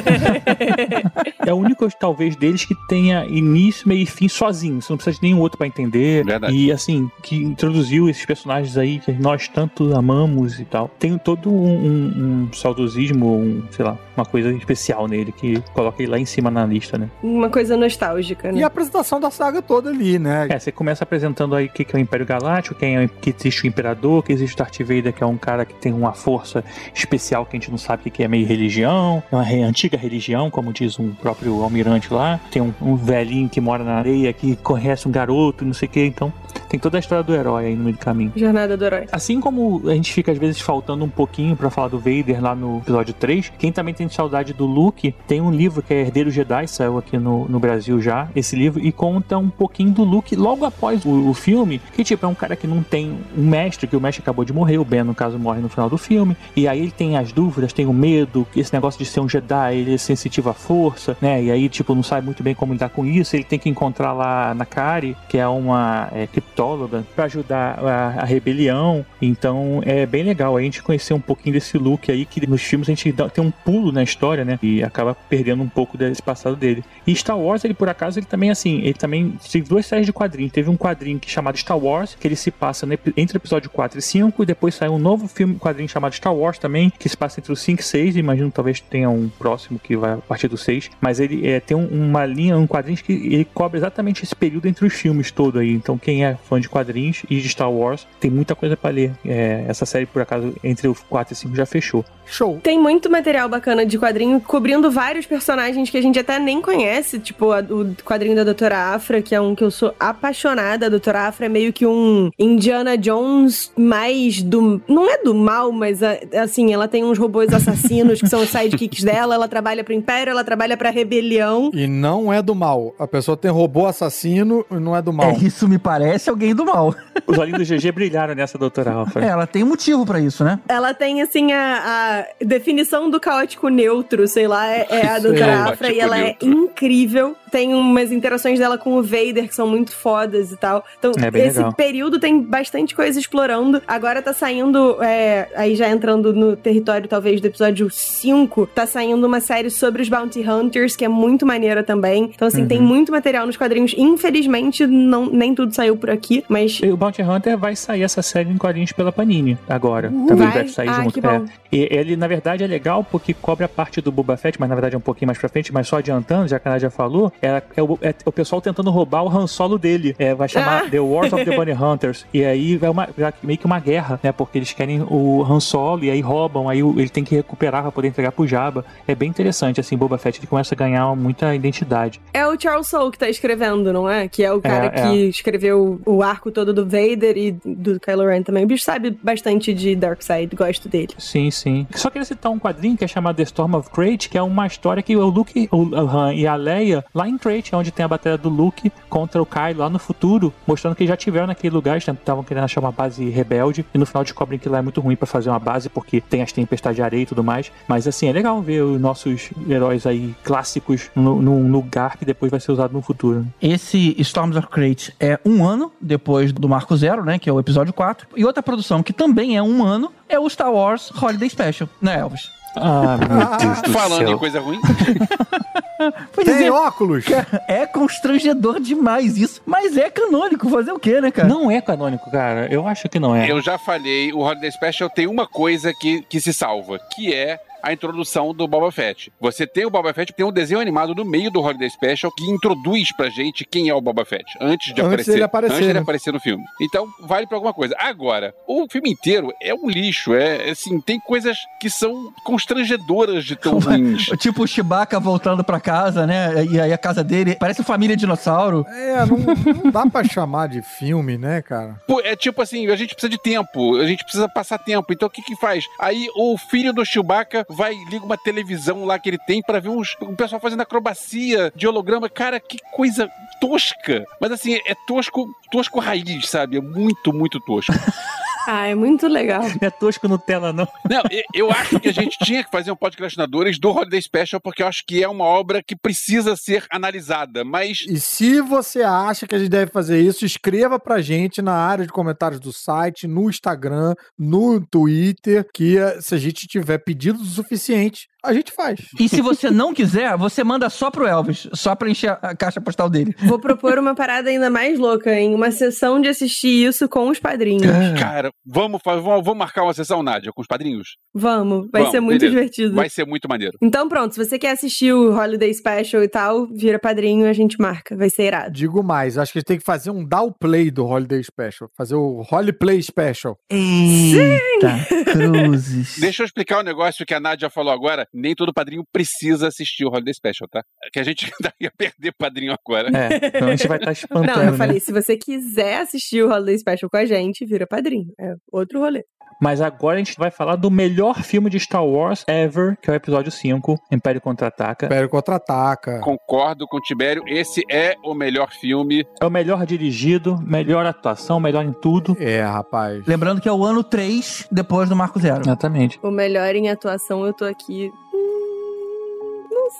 Speaker 8: <laughs>
Speaker 9: É o único, talvez, deles que tenha início, meio e fim sozinho. Você não precisa de nenhum outro pra entender.
Speaker 8: Verdade.
Speaker 9: E, assim, que introduziu esses personagens aí que nós tanto amamos e tal. Tem todo um, um, um saudosismo, um, sei lá, uma coisa especial nele que coloca ele lá em cima na lista, né?
Speaker 7: Uma coisa nostálgica, né?
Speaker 6: E a apresentação da saga toda ali, né?
Speaker 9: É, você começa apresentando aí o que que é o Império Galáctico, quem é, que existe o Imperador, que existe o Darth Vader, que é um cara que tem uma força especial que a gente não sabe o que é meio religião, é uma antiga religião, como diz um próprio almirante lá. Tem um, um velhinho que mora na areia, que conhece um garoto, não sei o que, então tem toda a história do herói aí no meio do caminho.
Speaker 7: Jornada do Herói.
Speaker 9: Assim como a gente fica às vezes faltando um pouquinho pra falar do Vader lá no episódio 3, quem também tem saudade do Luke, tem um livro que é Herdeiro Jedi, saiu aqui no, no Brasil já, esse livro, e conta um pouquinho do Luke logo após o, o filme, que tipo, é um cara que não tem um mestre, que o mestre acabou de morrer, o Ben no caso morre no final do filme, e aí ele tem as dúvidas, tem o medo, esse negócio de ser um Jedi, ele é sensitivo à força, né, e aí tipo, não sabe muito bem como lidar com isso, ele tem que encontrar lá na Kari, que é uma é, criptóloga, pra ajudar a, a rebelião, então é bem legal a gente conhecer um pouquinho desse Luke aí, que nos filmes a gente dá- tem um pulo na história, né? E acaba perdendo um pouco desse passado dele. E Star Wars, ele por acaso, ele também, assim, ele também teve duas séries de quadrinhos. Teve um quadrinho que chamado Star Wars, que ele se passa entre o episódio 4 e 5, e depois saiu um novo filme, quadrinho chamado Star Wars também, que se passa entre os 5 e 6. Imagino talvez tenha um próximo que vai a partir do 6. Mas ele é, tem um- uma linha, um quadrinho que ele cobre exatamente esse período entre os filmes todo aí. Então, quem é fã de quadrinhos e de Star Wars, tem muita coisa pra ler. É, essa série, por acaso, entre o 4 e 5 já fechou.
Speaker 6: Show.
Speaker 7: Tem muito material bacana de quadrinho cobrindo vários personagens que a gente até nem conhece, tipo a- o quadrinho da Doutora Afra, que é um que eu sou apaixonada. A Doutora Afra é meio que um Indiana Jones mais do. Não é do mal, mas a- assim, ela tem uns robôs assassinos que são os sidekicks dela. Ela trabalha pro Império, ela trabalha pra rebelião.
Speaker 6: E não é do mal. A pessoa tem robô assassino e não é do mal.
Speaker 5: É, isso me parece alguém do mal. <laughs>
Speaker 9: Os olhinhos do GG brilharam nessa doutora Alpha.
Speaker 5: É, ela tem um motivo pra isso, né?
Speaker 7: Ela tem, assim, a, a definição do caótico neutro, sei lá, é, é a. Doutora Afra
Speaker 8: Caótico
Speaker 7: e ela
Speaker 8: neutro.
Speaker 7: é incrível. Tem umas interações dela com o Vader que são muito fodas e tal. Então,
Speaker 9: É
Speaker 7: esse
Speaker 9: legal.
Speaker 7: período tem bastante coisa explorando. Agora tá saindo, é, aí já entrando no território, talvez, do episódio 5, tá saindo uma série sobre os Bounty Hunters, que é muito maneira também. Então, assim,
Speaker 9: Uhum.
Speaker 7: tem muito material nos quadrinhos. Infelizmente, não, nem tudo saiu por aqui, mas.
Speaker 9: E o Bounty Hunter vai sair essa série em quadrinhos pela Panini agora. Também
Speaker 7: Vai?
Speaker 9: deve sair
Speaker 7: Ah,
Speaker 9: junto. É. E ele, na verdade, é legal porque cobre a parte do Boba Fett, mas na verdade é um pouquinho mais pra frente, mas só adiantando, já que a Ana já falou, é, é o, é o pessoal tentando roubar o Han Solo dele. É, vai chamar
Speaker 7: Ah.
Speaker 9: The Wars of the <laughs> Bounty Hunters. E aí vai uma, vai meio que uma guerra, né? Porque eles querem o Han Solo e aí roubam, aí ele tem que recuperar pra poder entregar pro Jabba. É bem interessante, assim, Boba Fett ele começa a ganhar muita identidade.
Speaker 7: É o Charles Soule que tá escrevendo, não é? Que é o cara
Speaker 9: É,
Speaker 7: que escreveu o arco todo do Vader e do Kylo Ren também. O bicho sabe bastante de Darkseid, gosto dele.
Speaker 9: Sim, sim. Só queria citar um quadrinho que é chamado The Storm of Crate, que é uma história que o Luke, o Han e a Leia, lá em Crate, onde tem a batalha do Luke contra o Kylo lá no futuro, mostrando que já tiveram naquele lugar, estavam querendo achar uma base rebelde, e no final descobrem que lá é muito ruim pra fazer uma base, porque tem as tempestades de areia e tudo mais. Mas assim, é legal ver os nossos heróis aí clássicos no- num lugar que depois vai ser usado no futuro.
Speaker 5: Esse Storms of Crate é um ano depois do Marco Zero, né? Que é o episódio 4. E outra produção que também é um ano é o Star Wars Holiday Special, né, Elvis?
Speaker 9: Ah, meu Deus do
Speaker 8: Falando
Speaker 9: céu.
Speaker 8: em coisa ruim, <laughs>
Speaker 5: Pois
Speaker 6: Tem
Speaker 5: é,
Speaker 6: óculos?
Speaker 5: é constrangedor demais isso. Mas é canônico, fazer o quê, né, cara?
Speaker 9: Não é canônico, cara. Eu acho que não é.
Speaker 8: eu já falei, o Holiday Special tem uma coisa que, que se salva, que é a introdução do Boba Fett. Você tem o Boba Fett, tem um desenho animado no meio do Holiday Special que introduz pra gente quem é o Boba Fett, antes de
Speaker 6: Antes
Speaker 8: aparecer.
Speaker 6: dele aparecer,
Speaker 8: antes dele
Speaker 6: né?
Speaker 8: aparecer no filme. Então, vale pra alguma coisa. Agora, o filme inteiro é um lixo, é assim, tem coisas que são constrangedoras de tão <laughs> ruins. <laughs>
Speaker 5: Tipo o Chewbacca voltando pra casa, né? E aí a casa dele parece família dinossauro.
Speaker 6: É, não, não dá pra chamar de filme, né, cara?
Speaker 8: Pô, é tipo assim, a gente precisa de tempo, a gente precisa passar tempo. Então o que que faz? Aí o filho do Chewbacca vai liga uma televisão lá que ele tem pra ver uns, um pessoal fazendo acrobacia de holograma. Cara, que coisa tosca. Mas assim, é tosco, tosco raiz, sabe? É muito, muito tosco. <laughs>
Speaker 7: Ah, é muito legal.
Speaker 9: Não é tosco Nutella, não.
Speaker 8: Não, eu acho que a gente tinha que fazer um podcastinadores do Holiday Special, porque eu acho que é uma obra que precisa ser analisada, mas
Speaker 6: E se você acha que a gente deve fazer isso, escreva pra gente na área de comentários do site, no Instagram, no Twitter, que eh, se a gente tiver pedido o suficiente, a gente faz.
Speaker 5: E se você não quiser, você manda só pro Elvis, só pra encher a caixa postal dele.
Speaker 7: Vou propor uma parada ainda mais louca, em uma sessão de assistir isso com os padrinhos.
Speaker 8: Cara, vamos, vamos, vamos marcar uma sessão, Nádia, com os padrinhos?
Speaker 7: Vamos, vai
Speaker 8: Vamos,
Speaker 7: ser muito
Speaker 8: beleza.
Speaker 7: divertido.
Speaker 8: Vai ser muito maneiro.
Speaker 7: Então pronto, se você quer assistir o Holiday Special e tal, vira padrinho, a gente marca, vai ser irado.
Speaker 6: Digo mais, acho que a gente tem que fazer um downplay do Holiday Special. Fazer o Holiday Special.
Speaker 5: Eita, cruzes.
Speaker 8: Deixa eu explicar o negócio que a Nádia falou agora. Nem todo padrinho precisa assistir o Holiday Special, tá? Que a gente <laughs> ia perder padrinho agora.
Speaker 9: É, então a gente vai estar <laughs> espantando.
Speaker 7: Não, eu
Speaker 9: né?
Speaker 7: falei, se você quiser assistir o Holiday Special com a gente, vira padrinho. É outro rolê.
Speaker 9: Mas agora a gente vai falar do melhor filme de Star Wars ever, que é o episódio 5, Império Contra-Ataca.
Speaker 6: Império Contra-Ataca.
Speaker 8: Concordo com o Tibério, esse é o melhor filme.
Speaker 9: É o melhor dirigido, melhor atuação, melhor em tudo.
Speaker 6: É, rapaz.
Speaker 5: Lembrando que é o ano 3 depois do Marco Zero.
Speaker 9: Exatamente.
Speaker 7: O melhor em atuação, eu tô aqui.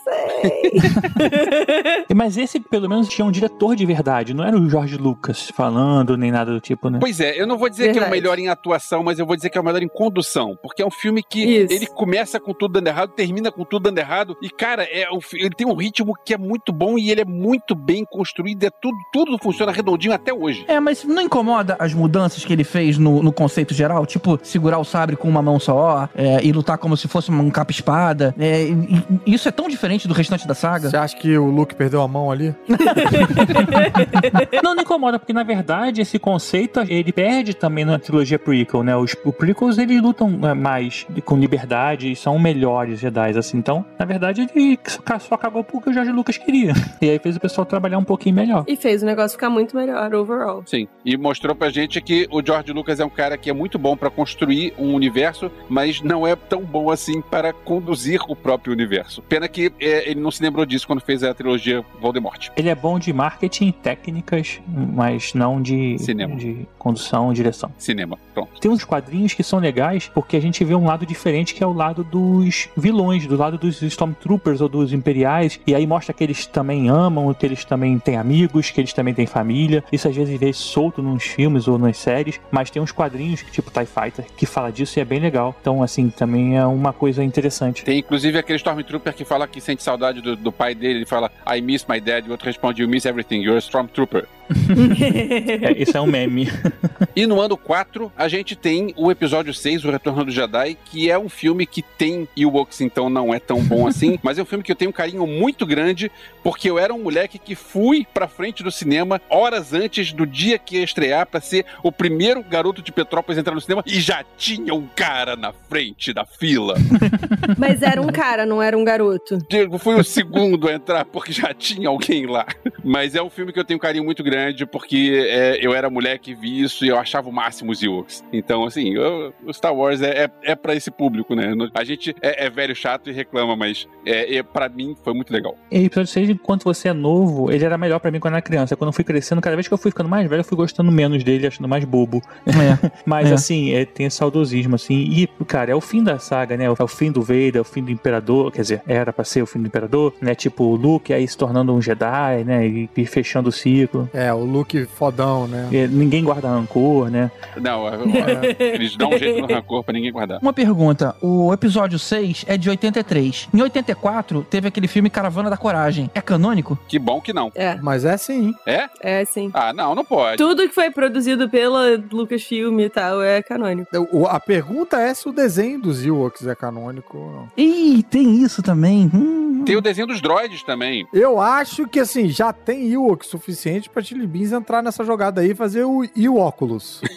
Speaker 7: Não sei. <laughs>
Speaker 9: Mas esse, pelo menos, tinha um diretor de verdade, não era o George Lucas falando, nem nada do tipo, né?
Speaker 8: Pois é, eu não vou dizer que é o
Speaker 7: Verdade.
Speaker 8: melhor em atuação, mas eu vou dizer que é o melhor em condução. Porque é um filme que
Speaker 7: Isso.
Speaker 8: ele começa com tudo dando errado, termina com tudo dando errado. E, cara, é um ele tem um ritmo que é muito bom e ele é muito bem construído. É tudo, tudo funciona redondinho até hoje.
Speaker 5: É, mas não incomoda as mudanças que ele fez no, no conceito geral? Tipo, segurar o sabre com uma mão só é, e lutar como se fosse um capa-espada. É, isso é tão diferente do restante da saga.
Speaker 6: Você acha que o Luke perdeu a mão ali?
Speaker 9: Não, não incomoda, porque na verdade esse conceito ele perde também na trilogia prequel, né? Os, prequels eles lutam é, mais com liberdade e são melhores Jedi, assim. Então, na verdade, ele só acabou porque o George Lucas queria. <laughs> E aí fez o pessoal trabalhar um pouquinho melhor.
Speaker 7: e fez o negócio ficar muito melhor overall.
Speaker 8: Sim. E mostrou pra gente que o George Lucas é um cara que é muito bom pra construir um universo, mas não é tão bom assim para conduzir o próprio universo. Pena que é, ele não se lembrou disso quando fez a trilogia Voldemort.
Speaker 9: Ele é bom de marketing, técnicas, mas não de,
Speaker 8: Cinema.
Speaker 9: de condução e direção.
Speaker 8: Cinema. Pronto.
Speaker 9: Tem uns quadrinhos que são legais porque a gente vê um lado diferente que é o lado dos vilões, do lado dos Stormtroopers ou dos Imperiais. E aí mostra que eles também amam, que eles também têm amigos, que eles também têm família. Isso às vezes vê solto nos filmes ou nas séries, mas tem uns quadrinhos, tipo TIE Fighter, que fala disso e é bem legal. Então, assim, também é uma coisa interessante.
Speaker 8: Tem inclusive aquele Stormtrooper que fala que sente saudade do, do pai dele. Ele fala, I miss my dad. O outro responde, You miss everything. You're a Stormtrooper.
Speaker 9: É, isso é um meme. <laughs>
Speaker 8: E no ano 4, a gente tem o episódio 6, O Retorno do Jedi, que é um filme que tem Ewoks, então não é tão bom assim, <laughs> mas é um filme que eu tenho um carinho muito grande, porque eu era um moleque que fui pra frente do cinema horas antes do dia que ia estrear pra ser o primeiro garoto de Petrópolis a entrar no cinema e já tinha um cara na frente da fila. <laughs>
Speaker 7: Mas era um cara, não era um garoto.
Speaker 8: Diego, fui o segundo a entrar porque já tinha alguém lá. Mas é um filme que eu tenho um carinho muito grande porque é, eu era moleque e vi isso e eu achava o máximo os Ewoks. Então, assim, eu- o Star Wars é, é, é pra esse público, né? A gente é, é velho chato e reclama, mas é, é, pra mim foi muito legal.
Speaker 9: E o episódio 6, enquanto você é novo, ele era melhor pra mim quando eu era criança. Quando eu fui crescendo, cada vez que eu fui ficando mais velho, eu fui gostando menos dele, achando mais bobo.
Speaker 5: É. <laughs>
Speaker 9: Mas
Speaker 5: É.
Speaker 9: assim, é, tem esse saudosismo, assim. E, cara, é o fim da saga, né? É o fim do Vader, é o fim do Imperador. Quer dizer, era pra ser o fim do Imperador, né? Tipo, o Luke aí se tornando um Jedi, né? E, e fechando o ciclo.
Speaker 6: É, o Luke fodão, né?
Speaker 9: E ninguém guarda rancor, né?
Speaker 8: Não, é- é- <laughs> eles dão um jeito no rancor pra ninguém guardar.
Speaker 5: Uma pergunta: o episódio 6 é de 83. Em 84, teve aquele filme Caravana da Coragem. É canônico?
Speaker 8: Que bom que não.
Speaker 7: É,
Speaker 6: Mas é sim.
Speaker 8: É?
Speaker 7: é sim.
Speaker 8: Ah, não, não pode.
Speaker 7: Tudo que foi produzido pela Lucasfilm e tal é canônico.
Speaker 6: O- A pergunta é se o desenho dos Ewoks é canônico ou não.
Speaker 5: Ih, tem isso também. Hum.
Speaker 8: Tem o desenho dos droids também.
Speaker 6: Eu acho que, assim, já tem Ewok suficiente pra Chili Beans entrar nessa jogada aí e fazer o Ewóculos. <laughs>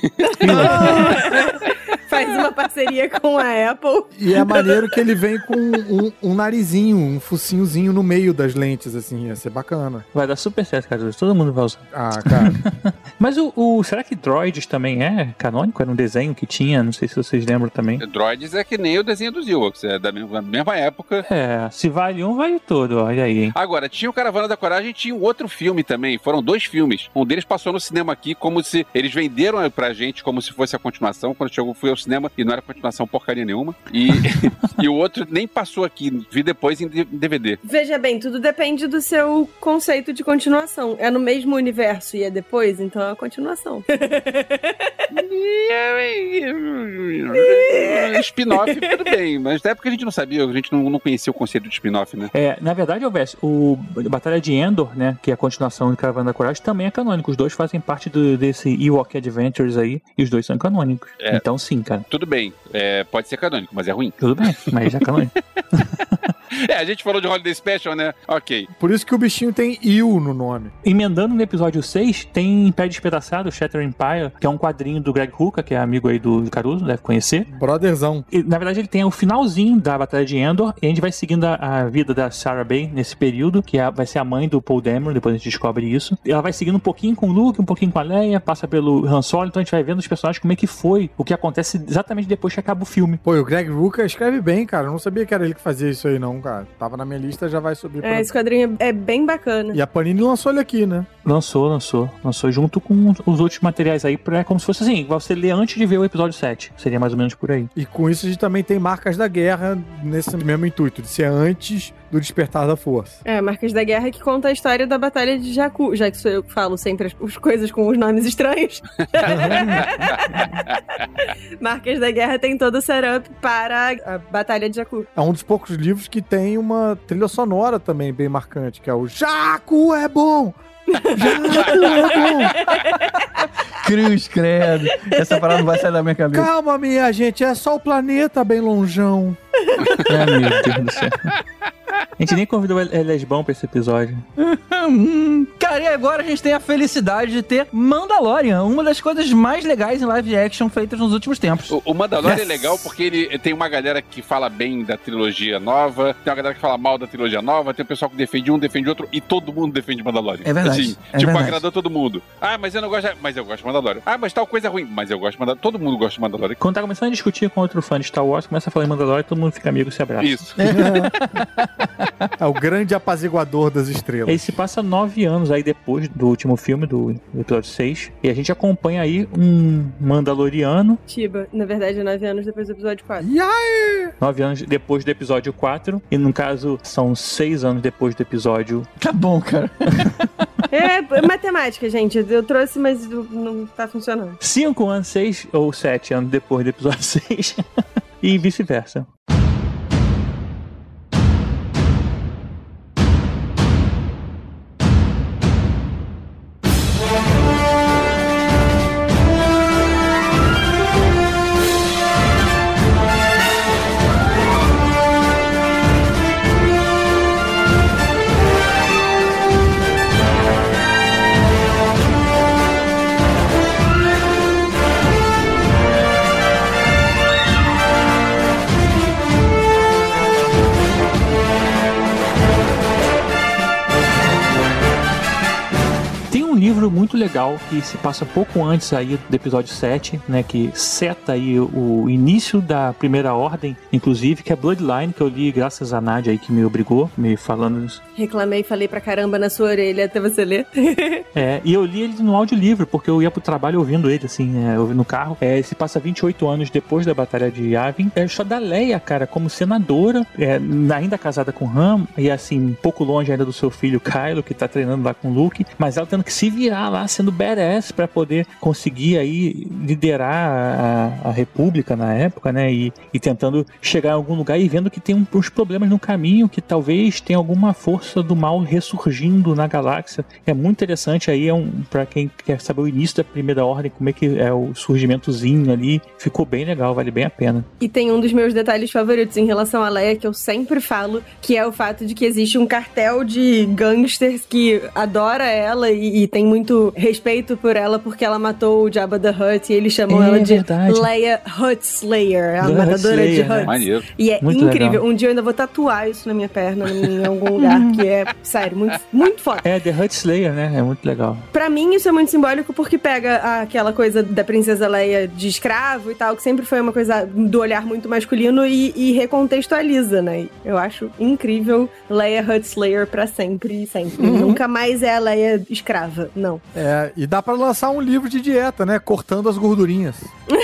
Speaker 7: Faz uma parceria com a Apple.
Speaker 6: E é maneiro que ele vem com um, um narizinho, um focinhozinho no meio das lentes, assim, ia ser bacana.
Speaker 9: Vai dar super certo, cara. Todo mundo vai usar.
Speaker 6: Ah, cara. <laughs>
Speaker 9: Mas o, o- será que Droids também é canônico? Era um desenho que tinha, não sei se vocês lembram também.
Speaker 8: Droids é que nem o desenho dos Ewoks, é da mesma, da mesma época.
Speaker 9: É, se vale um, vale todo, olha aí, hein?
Speaker 8: Agora, tinha o Caravana da Coragem e tinha um outro filme também. Foram dois filmes. Um deles passou no cinema aqui como se. Eles venderam pra gente como se fosse a continuação. Quando chegou, fui ao cinema e não era continuação porcaria nenhuma. E, <laughs> e o outro nem passou aqui. Vi depois em DVD.
Speaker 7: Veja bem, tudo depende do seu conceito de continuação. É no mesmo universo e é depois, então é a continuação. <laughs>
Speaker 8: spin-off, tudo bem. Mas na época a gente não sabia, a gente não, não conhecia o conceito de spin-off, né?
Speaker 9: É, na verdade, Alves, o Batalha de Endor, né, que é a continuação de Caravana da Coragem, também é canônico. Os dois fazem parte do- desse Ewok Adventures aí, e os dois são canônicos.
Speaker 8: É.
Speaker 9: Então sim, cara.
Speaker 8: Tudo bem, é, pode ser canônico, mas é ruim.
Speaker 9: Tudo bem, mas é canônico. <laughs> <laughs>
Speaker 8: É, a gente falou de Holiday Special, né? Ok.
Speaker 6: Por isso que o bichinho tem Il no nome.
Speaker 9: Emendando no episódio 6, tem Império Despedaçado, Shatter Empire, que é um quadrinho do Greg Hooker, que é amigo aí do Caruso, deve conhecer.
Speaker 6: Brotherzão.
Speaker 9: E, na verdade, ele tem o finalzinho da Batalha de Endor, e a gente vai seguindo a, a vida da Sarah Bay nesse período, que é vai ser a mãe do Paul Dameron, depois a gente descobre isso. E ela vai seguindo um pouquinho com o Luke, um pouquinho com a Leia, passa pelo Han Solo, então a gente vai vendo os personagens como é que foi, o que acontece exatamente depois que acaba o filme.
Speaker 6: Pô, e o Greg Rucka escreve bem, cara. Eu não sabia que era ele que fazia isso aí, não, cara. Tava na minha lista, já vai subir pra...
Speaker 7: É, esse quadrinho é bem bacana.
Speaker 6: E a Panini lançou ele aqui, né?
Speaker 9: Lançou, lançou. Lançou junto com os outros materiais aí, pra, como se fosse assim, você lê antes de ver o episódio 7. Seria mais ou menos por aí.
Speaker 6: E com isso a gente também tem marcas da guerra nesse mesmo intuito, de ser antes do despertar da força.
Speaker 7: É, Marcas da Guerra que conta a história da Batalha de Jakku, já que sou eu que falo sempre as, as coisas com os nomes estranhos. <laughs> Marcas da Guerra tem todo o setup para a Batalha de Jakku.
Speaker 6: É um dos poucos livros que tem uma trilha sonora também bem marcante, que é o Jaco é bom! É bom!
Speaker 5: Cruz, credo. Essa parada não vai sair da minha cabeça.
Speaker 6: Calma, minha gente, é só o planeta bem longeão.
Speaker 9: Ai, meu Deus do céu. A gente nem convidou o Lesbão pra esse episódio. <laughs>
Speaker 5: Hum, Cara, e agora a gente tem a felicidade de ter Mandalorian, uma das coisas mais legais em live action feitas nos últimos tempos.
Speaker 8: O, o Mandalorian
Speaker 5: Yes.
Speaker 8: é legal porque ele tem uma galera que fala bem da trilogia nova, tem uma galera que fala mal da trilogia nova, tem o pessoal que defende um, defende outro, e todo mundo defende Mandalorian.
Speaker 5: É verdade,
Speaker 8: Assim,
Speaker 5: é
Speaker 8: tipo,
Speaker 5: verdade.
Speaker 8: agradou todo mundo. Ah, mas eu não gosto. Mas eu gosto de Mandalorian. Ah, mas tal coisa é ruim. Mas eu gosto de Mandalorian. Todo mundo gosta de Mandalorian.
Speaker 9: Quando tá começando a discutir com outro fã de Star Wars, começa a falar em Mandalorian, todo mundo fica amigo e se abraça.
Speaker 8: Isso. <laughs>
Speaker 6: É o grande apaziguador das estrelas.
Speaker 9: Ele se passa nove anos aí depois do último filme, do, do episódio 6. E a gente acompanha aí um Mandaloriano,
Speaker 7: Tiba, na verdade, é nove anos depois do episódio 4.
Speaker 6: E aí?
Speaker 9: nove anos depois do episódio 4. E no caso, são seis anos depois do episódio.
Speaker 5: Tá bom, cara.
Speaker 7: É, é matemática, gente. Eu trouxe, mas não tá funcionando.
Speaker 9: Cinco anos, seis ou sete anos depois do episódio <laughs> 6. e vice-versa. Legal que se passa pouco antes aí do episódio 7, né, que seta aí o início da primeira ordem, inclusive, que é Bloodline, que eu li graças a Nádia aí que me obrigou, me falando isso.
Speaker 7: Reclamei, falei pra caramba na sua orelha até você ler. <laughs>
Speaker 9: É, e eu li ele no audiolivro, porque eu ia pro trabalho ouvindo ele, assim, é, ouvindo no carro. É, se passa 28 anos depois da Batalha de Yavin. É história da Leia, cara, como senadora, é, ainda casada com Ram, e assim, um pouco longe ainda do seu filho Kylo, que tá treinando lá com Luke, mas ela tendo que se virar lá, sendo badass pra poder conseguir aí liderar a, a República na época, né, e, e tentando chegar em algum lugar e vendo que tem um- uns problemas no caminho, que talvez tenha alguma força do mal ressurgindo na galáxia. É muito interessante aí, é um, pra quem quer saber o início da primeira ordem, como é que é o surgimentozinho ali, ficou bem legal, vale bem a pena.
Speaker 7: E tem um dos meus detalhes favoritos em relação à Leia que eu sempre falo, que é o fato de que existe um cartel de gangsters que adora ela e, e tem muito muito respeito por ela porque ela matou o Jabba the Hutt e eles chamam
Speaker 9: É
Speaker 7: ela de
Speaker 9: verdade.
Speaker 7: Leia Hutt Slayer, a
Speaker 9: The Hutt
Speaker 7: matadora de
Speaker 9: Slayer, né?
Speaker 7: Hutt.
Speaker 8: Maneiro.
Speaker 7: E é
Speaker 9: Muito
Speaker 7: incrível.
Speaker 9: legal.
Speaker 7: Um dia eu ainda vou tatuar isso na minha perna, em algum lugar, que é, sério, muito, muito foda.
Speaker 9: É, The Hutt Slayer, né? É muito legal.
Speaker 7: Pra mim, isso é muito simbólico porque pega aquela coisa da princesa Leia de escravo e tal, que sempre foi uma coisa do olhar muito masculino e, e recontextualiza, né? Eu acho incrível Leia Huttslayer pra sempre e sempre. Nunca mais é a Leia escrava, não.
Speaker 6: É, e dá pra lançar um livro de dieta, né? Cortando as gordurinhas. <laughs>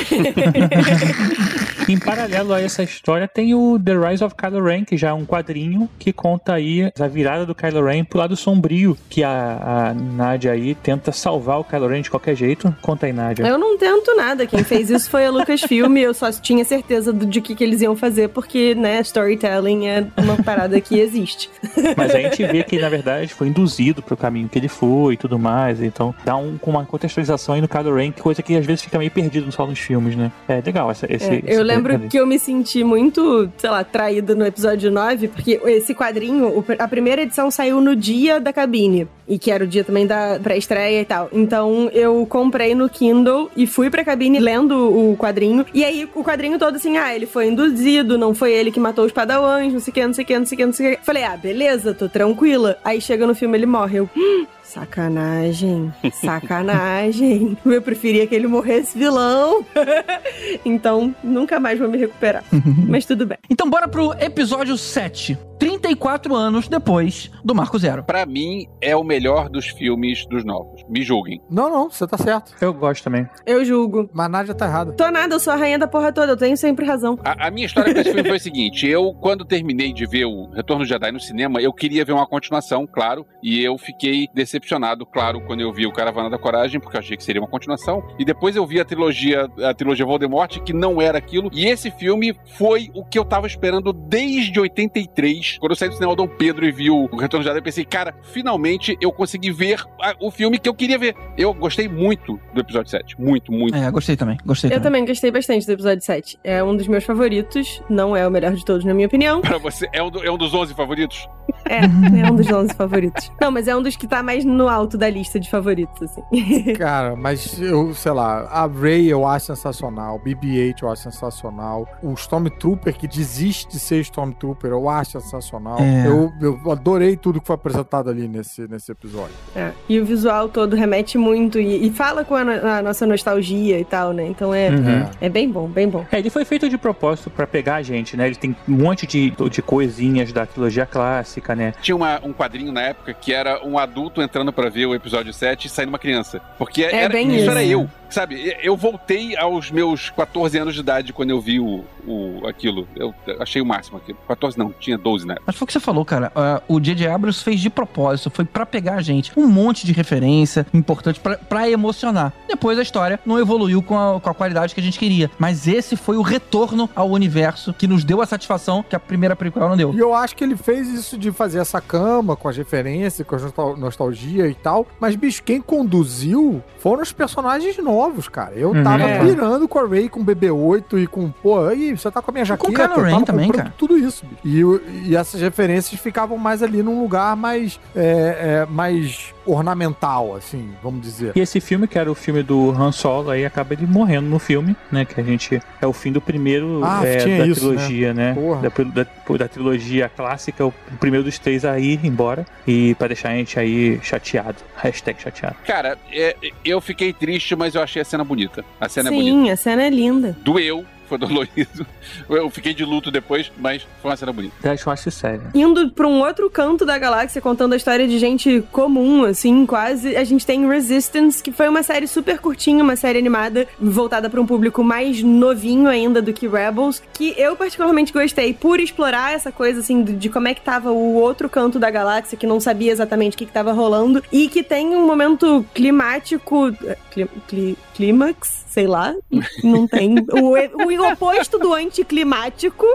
Speaker 9: Em paralelo a essa história, tem o The Rise of Kylo Ren, que já é um quadrinho que conta aí a virada do Kylo Ren pro lado sombrio, que a, a Nadia aí tenta salvar o Kylo Ren de qualquer jeito. Conta aí, Nadia.
Speaker 7: Eu não tento nada. Quem fez isso foi a Lucasfilm. Eu só tinha certeza do- de que, que eles iam fazer, porque, né, storytelling é uma parada que existe.
Speaker 9: Mas a gente vê que, na verdade, foi induzido pro caminho que ele foi e tudo mais. Então, dá um, com uma contextualização aí no Kylo Ren, coisa que às vezes fica meio perdido só nos filmes, né? É legal essa, esse,
Speaker 7: É,
Speaker 9: esse
Speaker 7: eu lembro que eu me senti muito, sei lá, traída no episódio 9, porque esse quadrinho, a primeira edição saiu no dia da cabine, e que era o dia também da pré-estreia e tal. Então eu comprei no Kindle e fui pra cabine lendo o quadrinho, e aí o quadrinho todo assim, ah, ele foi induzido, não foi ele que matou os padawans, não sei o que, não sei o que, não sei o que, não sei o que. Falei, ah, beleza, tô tranquila. Aí chega no filme ele morre, eu... "Hum, Sacanagem, sacanagem. <laughs> Eu preferia que ele morresse vilão. <laughs> então, nunca mais vou me recuperar. Mas tudo bem.
Speaker 5: Então bora pro episódio 7. 34 anos depois do Marco Zero.
Speaker 8: Pra mim, é o melhor dos filmes dos novos. Me julguem.
Speaker 6: Não, não, você tá certo.
Speaker 9: Eu gosto também.
Speaker 7: Eu julgo.
Speaker 6: Mas a Nádia tá errada.
Speaker 7: Tô nada, eu sou a rainha da porra toda, eu tenho sempre razão.
Speaker 8: A, a minha história com esse filme foi a seguinte: eu, quando terminei de ver o Retorno Jedi no cinema, eu queria ver uma continuação, claro, e eu fiquei decepcionado, claro, quando eu vi o Caravana da Coragem, porque eu achei que seria uma continuação. E depois eu vi a trilogia, a trilogia Voldemort, que não era aquilo. E esse filme foi o que eu tava esperando desde 83. Quando eu saí do cinema Dom Pedro e vi o Retorno do Jedi, eu pensei, cara, finalmente eu consegui ver a- o filme que eu queria ver. Eu gostei muito do episódio 7. Muito, muito.
Speaker 5: É, gostei também. Gostei
Speaker 7: Eu
Speaker 5: também.
Speaker 7: também gostei bastante do episódio 7. É um dos meus favoritos, não é o melhor de todos, na minha opinião.
Speaker 8: Pra você, é um, do- é um dos 11 favoritos?
Speaker 7: É, é um dos 11 favoritos. Não, mas é um dos que tá mais no alto da lista de favoritos, assim. <laughs>
Speaker 6: Cara, mas eu, sei lá, a Ray eu acho sensacional, o BB-8 eu acho sensacional, o Stormtrooper que desiste de ser Stormtrooper eu acho sensacional.
Speaker 5: É.
Speaker 6: Eu, eu adorei tudo que foi apresentado ali nesse, nesse episódio.
Speaker 7: É, E o visual todo remete muito e, e fala com a, a nossa nostalgia e tal, né? Então é,
Speaker 9: Uhum.
Speaker 7: é bem bom, bem bom.
Speaker 9: É, ele foi feito de propósito pra pegar a gente, né? Ele tem um monte de, de coisinhas da trilogia clássica, né?
Speaker 8: Tinha uma- um quadrinho na época que era um adulto entrando pra ver o episódio 7 e saindo uma criança. Porque
Speaker 7: É
Speaker 8: era,
Speaker 7: bem
Speaker 8: isso
Speaker 7: isso.
Speaker 8: era eu. Sabe, eu voltei aos meus 14 anos de idade quando eu vi o, o- aquilo. Eu achei o máximo aquilo. 14 não, tinha 12 né?
Speaker 5: Mas foi o que você falou, cara. Ah, o J.J. Abrams fez de propósito, foi pra pegar a gente. Um monte de referência importante pra, pra emocionar. Depois a história não evoluiu com a, com a qualidade que a gente queria. Mas esse foi o retorno ao universo que nos deu a satisfação que a primeira prequel não deu.
Speaker 6: E eu acho que ele fez isso de fazer essa cama com as referências, com a nostal- nostalgia e tal. Mas, bicho, quem conduziu foram os personagens novos, cara. Eu
Speaker 9: Uhum.
Speaker 6: tava
Speaker 7: É.
Speaker 6: pirando com a Ray, com o BB-8 e com, pô, aí você tá com a minha
Speaker 5: E com o
Speaker 6: jaqueta.
Speaker 5: Kylo Ren também, cara.
Speaker 6: Tudo isso. E, e essas referências ficavam mais ali num lugar mais, é, é, mais ornamental, assim, vamos dizer.
Speaker 9: E esse filme, que era o filme do Han Solo, aí acaba ele morrendo no filme, né? Que a gente. É o fim do primeiro
Speaker 6: Ah,
Speaker 9: é,
Speaker 6: tinha
Speaker 9: da
Speaker 6: isso,
Speaker 9: trilogia, né?
Speaker 6: Porra.
Speaker 9: Da, da, da trilogia clássica, o primeiro dos três a ir embora. E pra deixar a gente aí chateado. Hashtag chateado.
Speaker 8: Cara, é, eu fiquei triste, mas eu achei a cena bonita. A cena é bonita.
Speaker 7: Sim, a cena é linda.
Speaker 8: Doeu, foi dolorido. <laughs> Eu fiquei de luto depois, mas foi uma cena bonita.
Speaker 9: Eu acho sério.
Speaker 7: Indo pra um outro canto da galáxia, contando a história de gente comum, assim, quase, a gente tem Resistance, que foi uma série super curtinha, uma série animada, voltada pra um público mais novinho ainda do que Rebels, que eu particularmente gostei por explorar essa coisa, assim, de, como é que tava o outro canto da galáxia, que não sabia exatamente o que, que tava rolando, e que tem um momento climático. eh, cli- cli- clímax? Sei lá, não tem. O, o, oposto do anticlimático,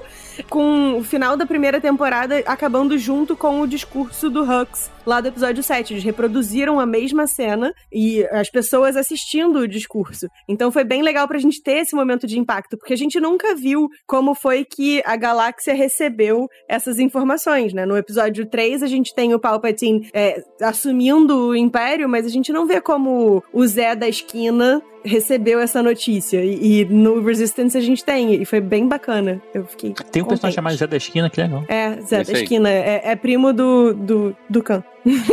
Speaker 7: com o final da primeira temporada acabando junto com o discurso do Hux lá do episódio 7. Eles reproduziram a mesma cena e as pessoas assistindo o discurso. Então foi bem legal pra gente ter esse momento de impacto, porque a gente nunca viu como foi que a galáxia recebeu essas informações, né? No episódio 3 a gente tem o Palpatine é, assumindo o Império, mas a gente não vê como o Zé da esquina recebeu essa notícia. E, e no Resistance a gente tem. E foi bem bacana. Eu fiquei.
Speaker 9: Tem um personagem chamado Zé da Esquina, que legal.
Speaker 7: É, Zé
Speaker 8: Esse
Speaker 7: da
Speaker 8: aí.
Speaker 7: esquina. É, é primo do, do, do Khan.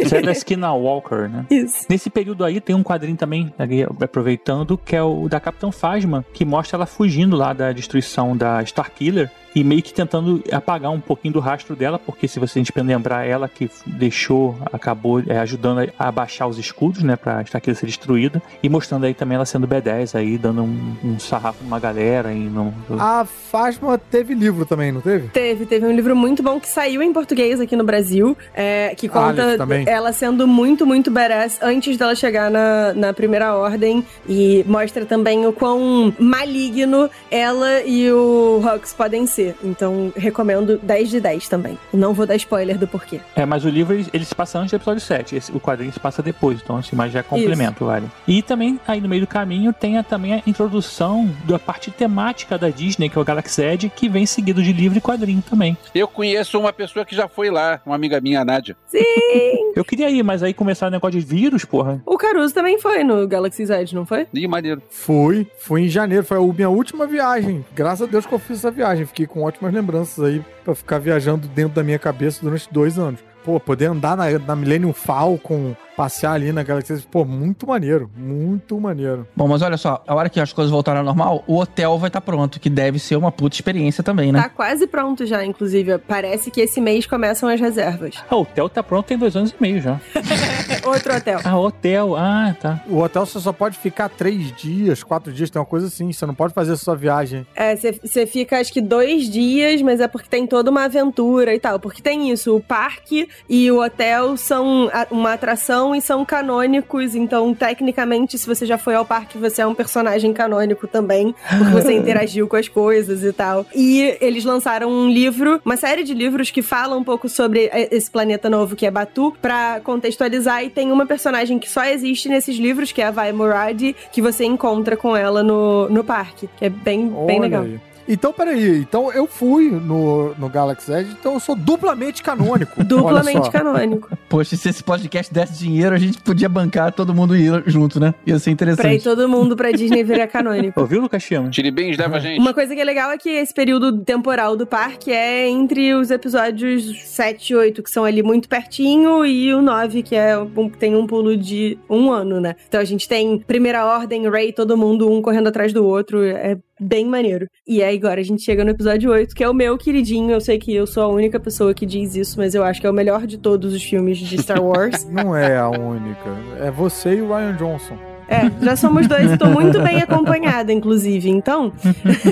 Speaker 9: Zé da Esquina Walker, né? <laughs>
Speaker 7: Isso.
Speaker 9: Nesse período aí tem um quadrinho também, aproveitando, que é o da Capitão Phasma, que mostra ela fugindo lá da destruição da Starkiller e meio que tentando apagar um pouquinho do rastro dela, porque se você a gente lembrar ela que deixou, acabou é, ajudando a abaixar os escudos, né, pra Starkiller ser destruída, e mostrando aí também ela sendo B10 aí, dando um, um sarrafo numa galera e não...
Speaker 6: A Fasma teve livro também, não teve?
Speaker 7: Teve, teve um livro muito bom que saiu em português aqui no Brasil, é, que conta
Speaker 6: também.
Speaker 7: ela sendo muito, muito badass antes dela chegar na, na primeira ordem e mostra também o quão maligno ela e o Hux podem ser. Então, recomendo 10 de 10 também. Não vou dar spoiler do porquê.
Speaker 9: É, mas o livro ele, ele se passa antes do episódio 7, esse- o quadrinho se passa depois, então assim, mas já é complemento, vale. E também, aí no meio do caminho, tem a, também a introdução da parte temática da Disney, que é o Galaxy Edge, que vem seguido de livro e quadrinho também.
Speaker 8: Eu conheço uma pessoa que já foi lá, uma amiga minha, a Nádia.
Speaker 7: Sim!
Speaker 9: Eu queria ir, mas aí começaram o negócio de vírus, porra.
Speaker 7: o Caruso também foi no Galaxy's Edge, não foi?
Speaker 8: Ih, maneiro.
Speaker 6: Fui, fui em janeiro, foi a minha última viagem. Graças a Deus que eu fiz essa viagem. Fiquei com ótimas lembranças aí pra ficar viajando dentro da minha cabeça durante dois anos. Pô, poder andar na, na Millennium Falcon, passear ali na Galaxy, pô, muito maneiro, muito maneiro.
Speaker 5: Bom, mas olha só, a hora que as coisas voltarem ao normal, o hotel vai estar pronto, que deve ser uma puta experiência também, né?
Speaker 7: Tá quase pronto já, inclusive. Parece que esse mês começam as reservas.
Speaker 9: Ah, o hotel tá pronto tem dois anos e meio já. <laughs>
Speaker 7: Outro hotel.
Speaker 9: Ah, hotel, ah, tá.
Speaker 6: O hotel você só pode ficar três dias, quatro dias, tem uma coisa assim. Você não pode fazer a sua viagem.
Speaker 7: É, você fica acho que dois dias, mas é porque tem toda uma aventura e tal. Porque tem isso, o parque e o hotel são a- uma atração e são canônicos. Então, tecnicamente, se você já foi ao parque, você é um personagem canônico também. Porque você <laughs> interagiu com as coisas e tal. E eles lançaram um livro, uma série de livros que falam um pouco sobre e- esse planeta novo que é Batu, pra contextualizar. E tem uma personagem que só existe nesses livros, que é a Vai Muradi, que você encontra com ela no, no parque. Que é bem, bem legal.
Speaker 6: aí. Então, peraí. Então, eu fui no, no Galaxy Edge, então eu sou duplamente canônico. <laughs>
Speaker 7: Duplamente canônico.
Speaker 5: Poxa, se esse podcast desse dinheiro, a gente podia bancar todo mundo ir junto, né? Ia ser
Speaker 7: Pra ir
Speaker 5: interessante.
Speaker 7: todo mundo pra Disney virar canônico. <laughs>
Speaker 9: Ouviu, Lucas Chama?
Speaker 8: Tiribins leva a gente.
Speaker 7: Uma coisa que é legal é que esse período temporal do parque é entre os episódios 7 e 8, que são ali muito pertinho, e o 9, que é um, que tem um pulo de um ano, né? Então a gente tem Primeira Ordem, Ray, todo mundo um correndo atrás do outro. É bem maneiro. E aí agora a gente chega no episódio 8, que é o meu queridinho. Eu sei que eu sou a única pessoa que diz isso, mas eu acho que é o melhor de todos os filmes de Star <laughs> Wars.
Speaker 6: Não é a única. É você e o Ryan Johnson.
Speaker 7: É, já somos dois e tô muito bem acompanhada, inclusive. Então,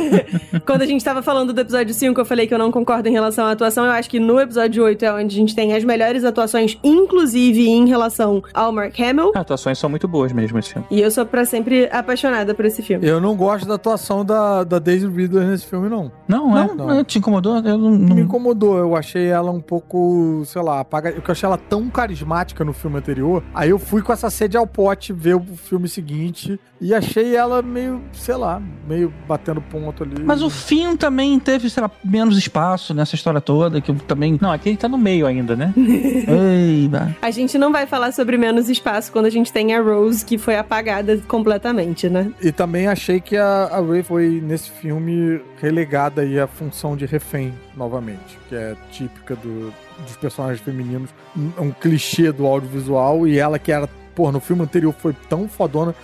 Speaker 7: <laughs> quando a gente tava falando do episódio 5, eu falei que eu não concordo em relação à atuação. Eu acho que no episódio 8 é onde a gente tem as melhores atuações, inclusive em relação ao Mark Hamill.
Speaker 9: As atuações são muito boas mesmo esse filme.
Speaker 7: E eu sou pra sempre apaixonada por esse filme.
Speaker 6: Eu não gosto da atuação da, da Daisy Ridley nesse filme, não.
Speaker 9: Não, é.
Speaker 5: Não, não, te incomodou? Eu não.
Speaker 6: Me
Speaker 5: não...
Speaker 6: incomodou. Eu achei ela um pouco, sei lá, apaga... eu achei ela tão carismática no filme anterior. Aí eu fui com essa sede ao pote ver o filme seguinte e achei ela meio, sei lá, meio batendo ponto ali.
Speaker 5: Mas o Finn também teve, sei lá, menos espaço nessa história toda, que eu também.
Speaker 9: Não, aqui ele tá no meio ainda, né? <laughs>
Speaker 5: Ei, bah.
Speaker 7: A gente não vai falar sobre menos espaço quando a gente tem a Rose, que foi apagada completamente, né?
Speaker 6: E também achei que a, a Ray foi, nesse filme, relegada aí à função de refém, novamente. Que é típica do, dos personagens femininos. Um clichê do audiovisual. E ela que era, pô, no filme anterior foi tão fodona.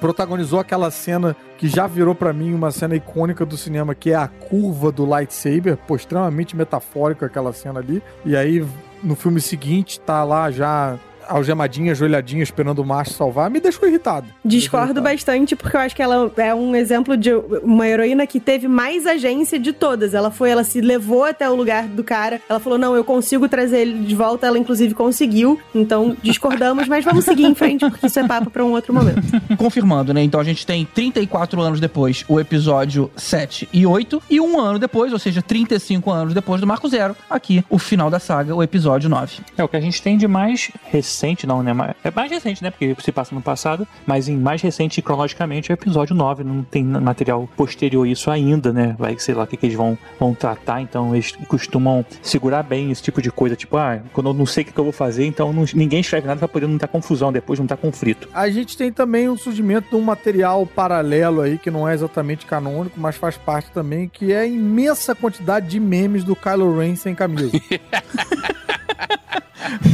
Speaker 6: Protagonizou aquela cena que já virou pra mim uma cena icônica do cinema, que é a curva do lightsaber. Pô, extremamente metafórico aquela cena ali. E aí, no filme seguinte, tá lá já algemadinha, ajoelhadinha, esperando o macho salvar, me deixou irritado.
Speaker 7: Discordo bastante, porque eu acho que ela é um exemplo de uma heroína que teve mais agência de todas. Ela foi, ela se levou até o lugar do cara. Ela falou: não, eu consigo trazer ele de volta. Ela, inclusive, conseguiu. Então, discordamos, mas vamos seguir em frente, porque isso é papo pra um outro momento. <laughs>
Speaker 5: Confirmando, né? Então a gente tem 34 anos depois o episódio 7 e 8, e um ano depois, ou seja, 35 anos depois do Marco Zero, aqui o final da saga, o episódio 9.
Speaker 9: É o que a gente tem de mais recente, não, né? É mais recente, né? Porque se passa no passado, mas em mais recente, cronologicamente, é o episódio 9. Não tem material posterior a isso ainda, né? Vai, sei lá, o que, que eles vão, vão tratar. Então, eles costumam segurar bem esse tipo de coisa. Tipo, ah, quando eu não sei o que, que eu vou fazer, então não- ninguém escreve nada pra poder não ter confusão depois, não ter conflito.
Speaker 6: A gente tem também o surgimento de um material paralelo aí, que não é exatamente canônico, mas faz parte também, que é a imensa quantidade de memes do Kylo Ren sem camisa. <laughs>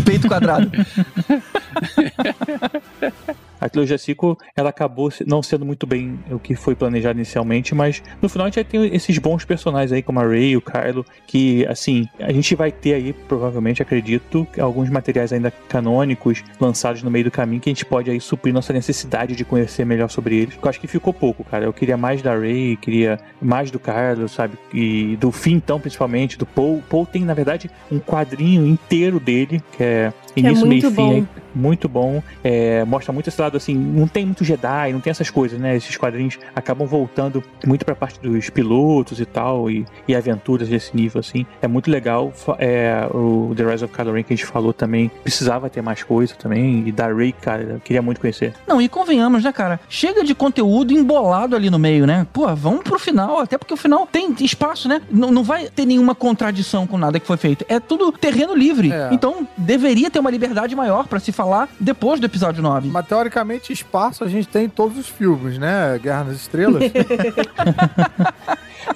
Speaker 5: Peito quadrado. <laughs>
Speaker 9: A trilogia Sequel, ela acabou não sendo muito bem o que foi planejado inicialmente, mas no final a gente vai ter esses bons personagens aí, como a Rey, o Kylo, que, assim, a gente vai ter aí, provavelmente, acredito, alguns materiais ainda canônicos lançados no meio do caminho que a gente pode aí suprir nossa necessidade de conhecer melhor sobre eles. Eu acho que ficou pouco, cara. Eu queria mais da Rey, queria mais do Kylo, sabe? E do fim, então, principalmente, do Paul. O Paul tem, na verdade, um quadrinho inteiro dele, que é
Speaker 7: Que é
Speaker 9: início, meio e fim. aí muito bom. É, mostra muito esse lado assim, não tem muito Jedi, não tem essas coisas, né? Esses quadrinhos acabam voltando muito pra parte dos pilotos e tal, e, e aventuras desse nível, assim. É muito legal. É, o The Rise of Kylo Ren que a gente falou também, precisava ter mais coisa também. E da Rey, cara, eu queria muito conhecer.
Speaker 5: Não, e convenhamos, né, cara? Chega de conteúdo embolado ali no meio, né? Pô, vamos pro final, até porque o final tem espaço, né? Não, não vai ter nenhuma contradição com nada que foi feito. É tudo terreno livre.
Speaker 6: É.
Speaker 5: Então, deveria ter uma liberdade maior pra se falar depois do episódio 9.
Speaker 6: mas teoricamente, espaço a gente tem em todos os filmes, né? Guerra nas Estrelas. <laughs>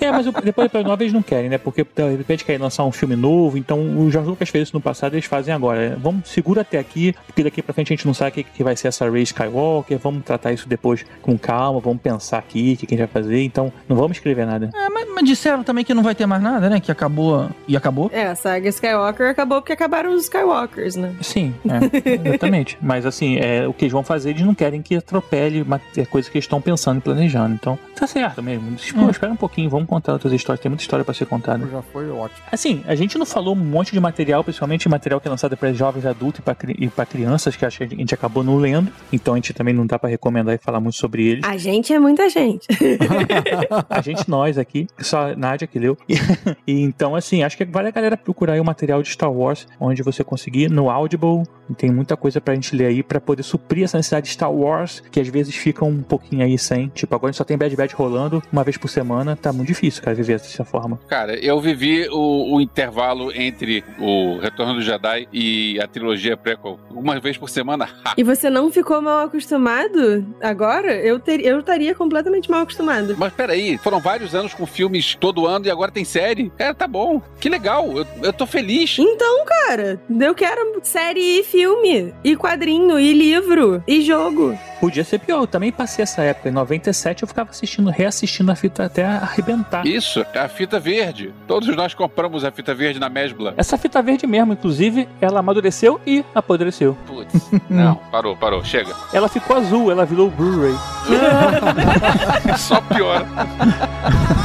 Speaker 9: É, mas depois do episódio 9 eles não querem, né? Porque de repente querem lançar um filme novo, então o George Lucas fez isso no passado eles fazem agora. Vamos, segura até aqui, porque daqui pra frente a gente não sabe o que, vai ser essa Rey Skywalker, vamos tratar isso depois com calma, vamos pensar aqui o que, que a gente vai fazer, então não vamos escrever nada.
Speaker 5: É, mas, mas disseram também que não vai ter mais nada, né? Que acabou e acabou.
Speaker 7: É, a saga Skywalker acabou porque acabaram os Skywalkers, né?
Speaker 9: Sim, é, <laughs> exatamente. <laughs> Mas assim, é, o que eles vão fazer, eles não querem que atropele uma é, coisa que eles estão pensando e planejando. Então, tá certo mesmo. Pô,
Speaker 5: Hum.
Speaker 9: espera um pouquinho, vamos contar outras histórias. Tem muita história pra ser contada.
Speaker 6: Já foi ótimo.
Speaker 9: Assim, a gente não falou um monte de material, principalmente material que é lançado para jovens adultos e pra e crianças, que acho que a gente acabou não lendo. Então a gente também não dá pra recomendar e falar muito sobre eles.
Speaker 7: A gente é muita gente. <laughs>
Speaker 9: A gente, nós aqui, só a Nádia que leu. <laughs> E, então, assim, acho que vale a galera procurar aí o material de Star Wars, onde você conseguir no Audible. Tem muita coisa pra gente ler aí pra poder suprir essa necessidade de Star Wars, que às vezes fica um pouquinho aí sem. Tipo, agora a gente só tem Bad Bad rolando uma vez por semana. Tá muito difícil, cara, viver dessa forma.
Speaker 8: Cara, eu vivi o, o intervalo entre o Retorno do Jedi e a trilogia prequel uma vez por semana. <laughs>
Speaker 7: E você não ficou mal acostumado agora? Eu, ter, eu estaria completamente mal acostumado.
Speaker 8: Mas peraí, foram vários anos com filmes todo ano e agora tem série? Cara, tá bom. Que legal. Eu, eu tô feliz.
Speaker 7: Então, cara, eu quero série e filme, e quadrinho, e livro, e jogo.
Speaker 9: Podia ser pior, eu também passei essa época. Em 97 eu ficava assistindo, reassistindo a fita até arrebentar.
Speaker 8: Isso, é a fita verde. Todos nós compramos a fita verde na Mesbla.
Speaker 9: Essa fita verde mesmo, inclusive, ela amadureceu e apodreceu.
Speaker 8: Putz, não, parou, parou, chega.
Speaker 9: Ela ficou azul, ela virou Blu-ray. <laughs>
Speaker 8: Só piora. <laughs>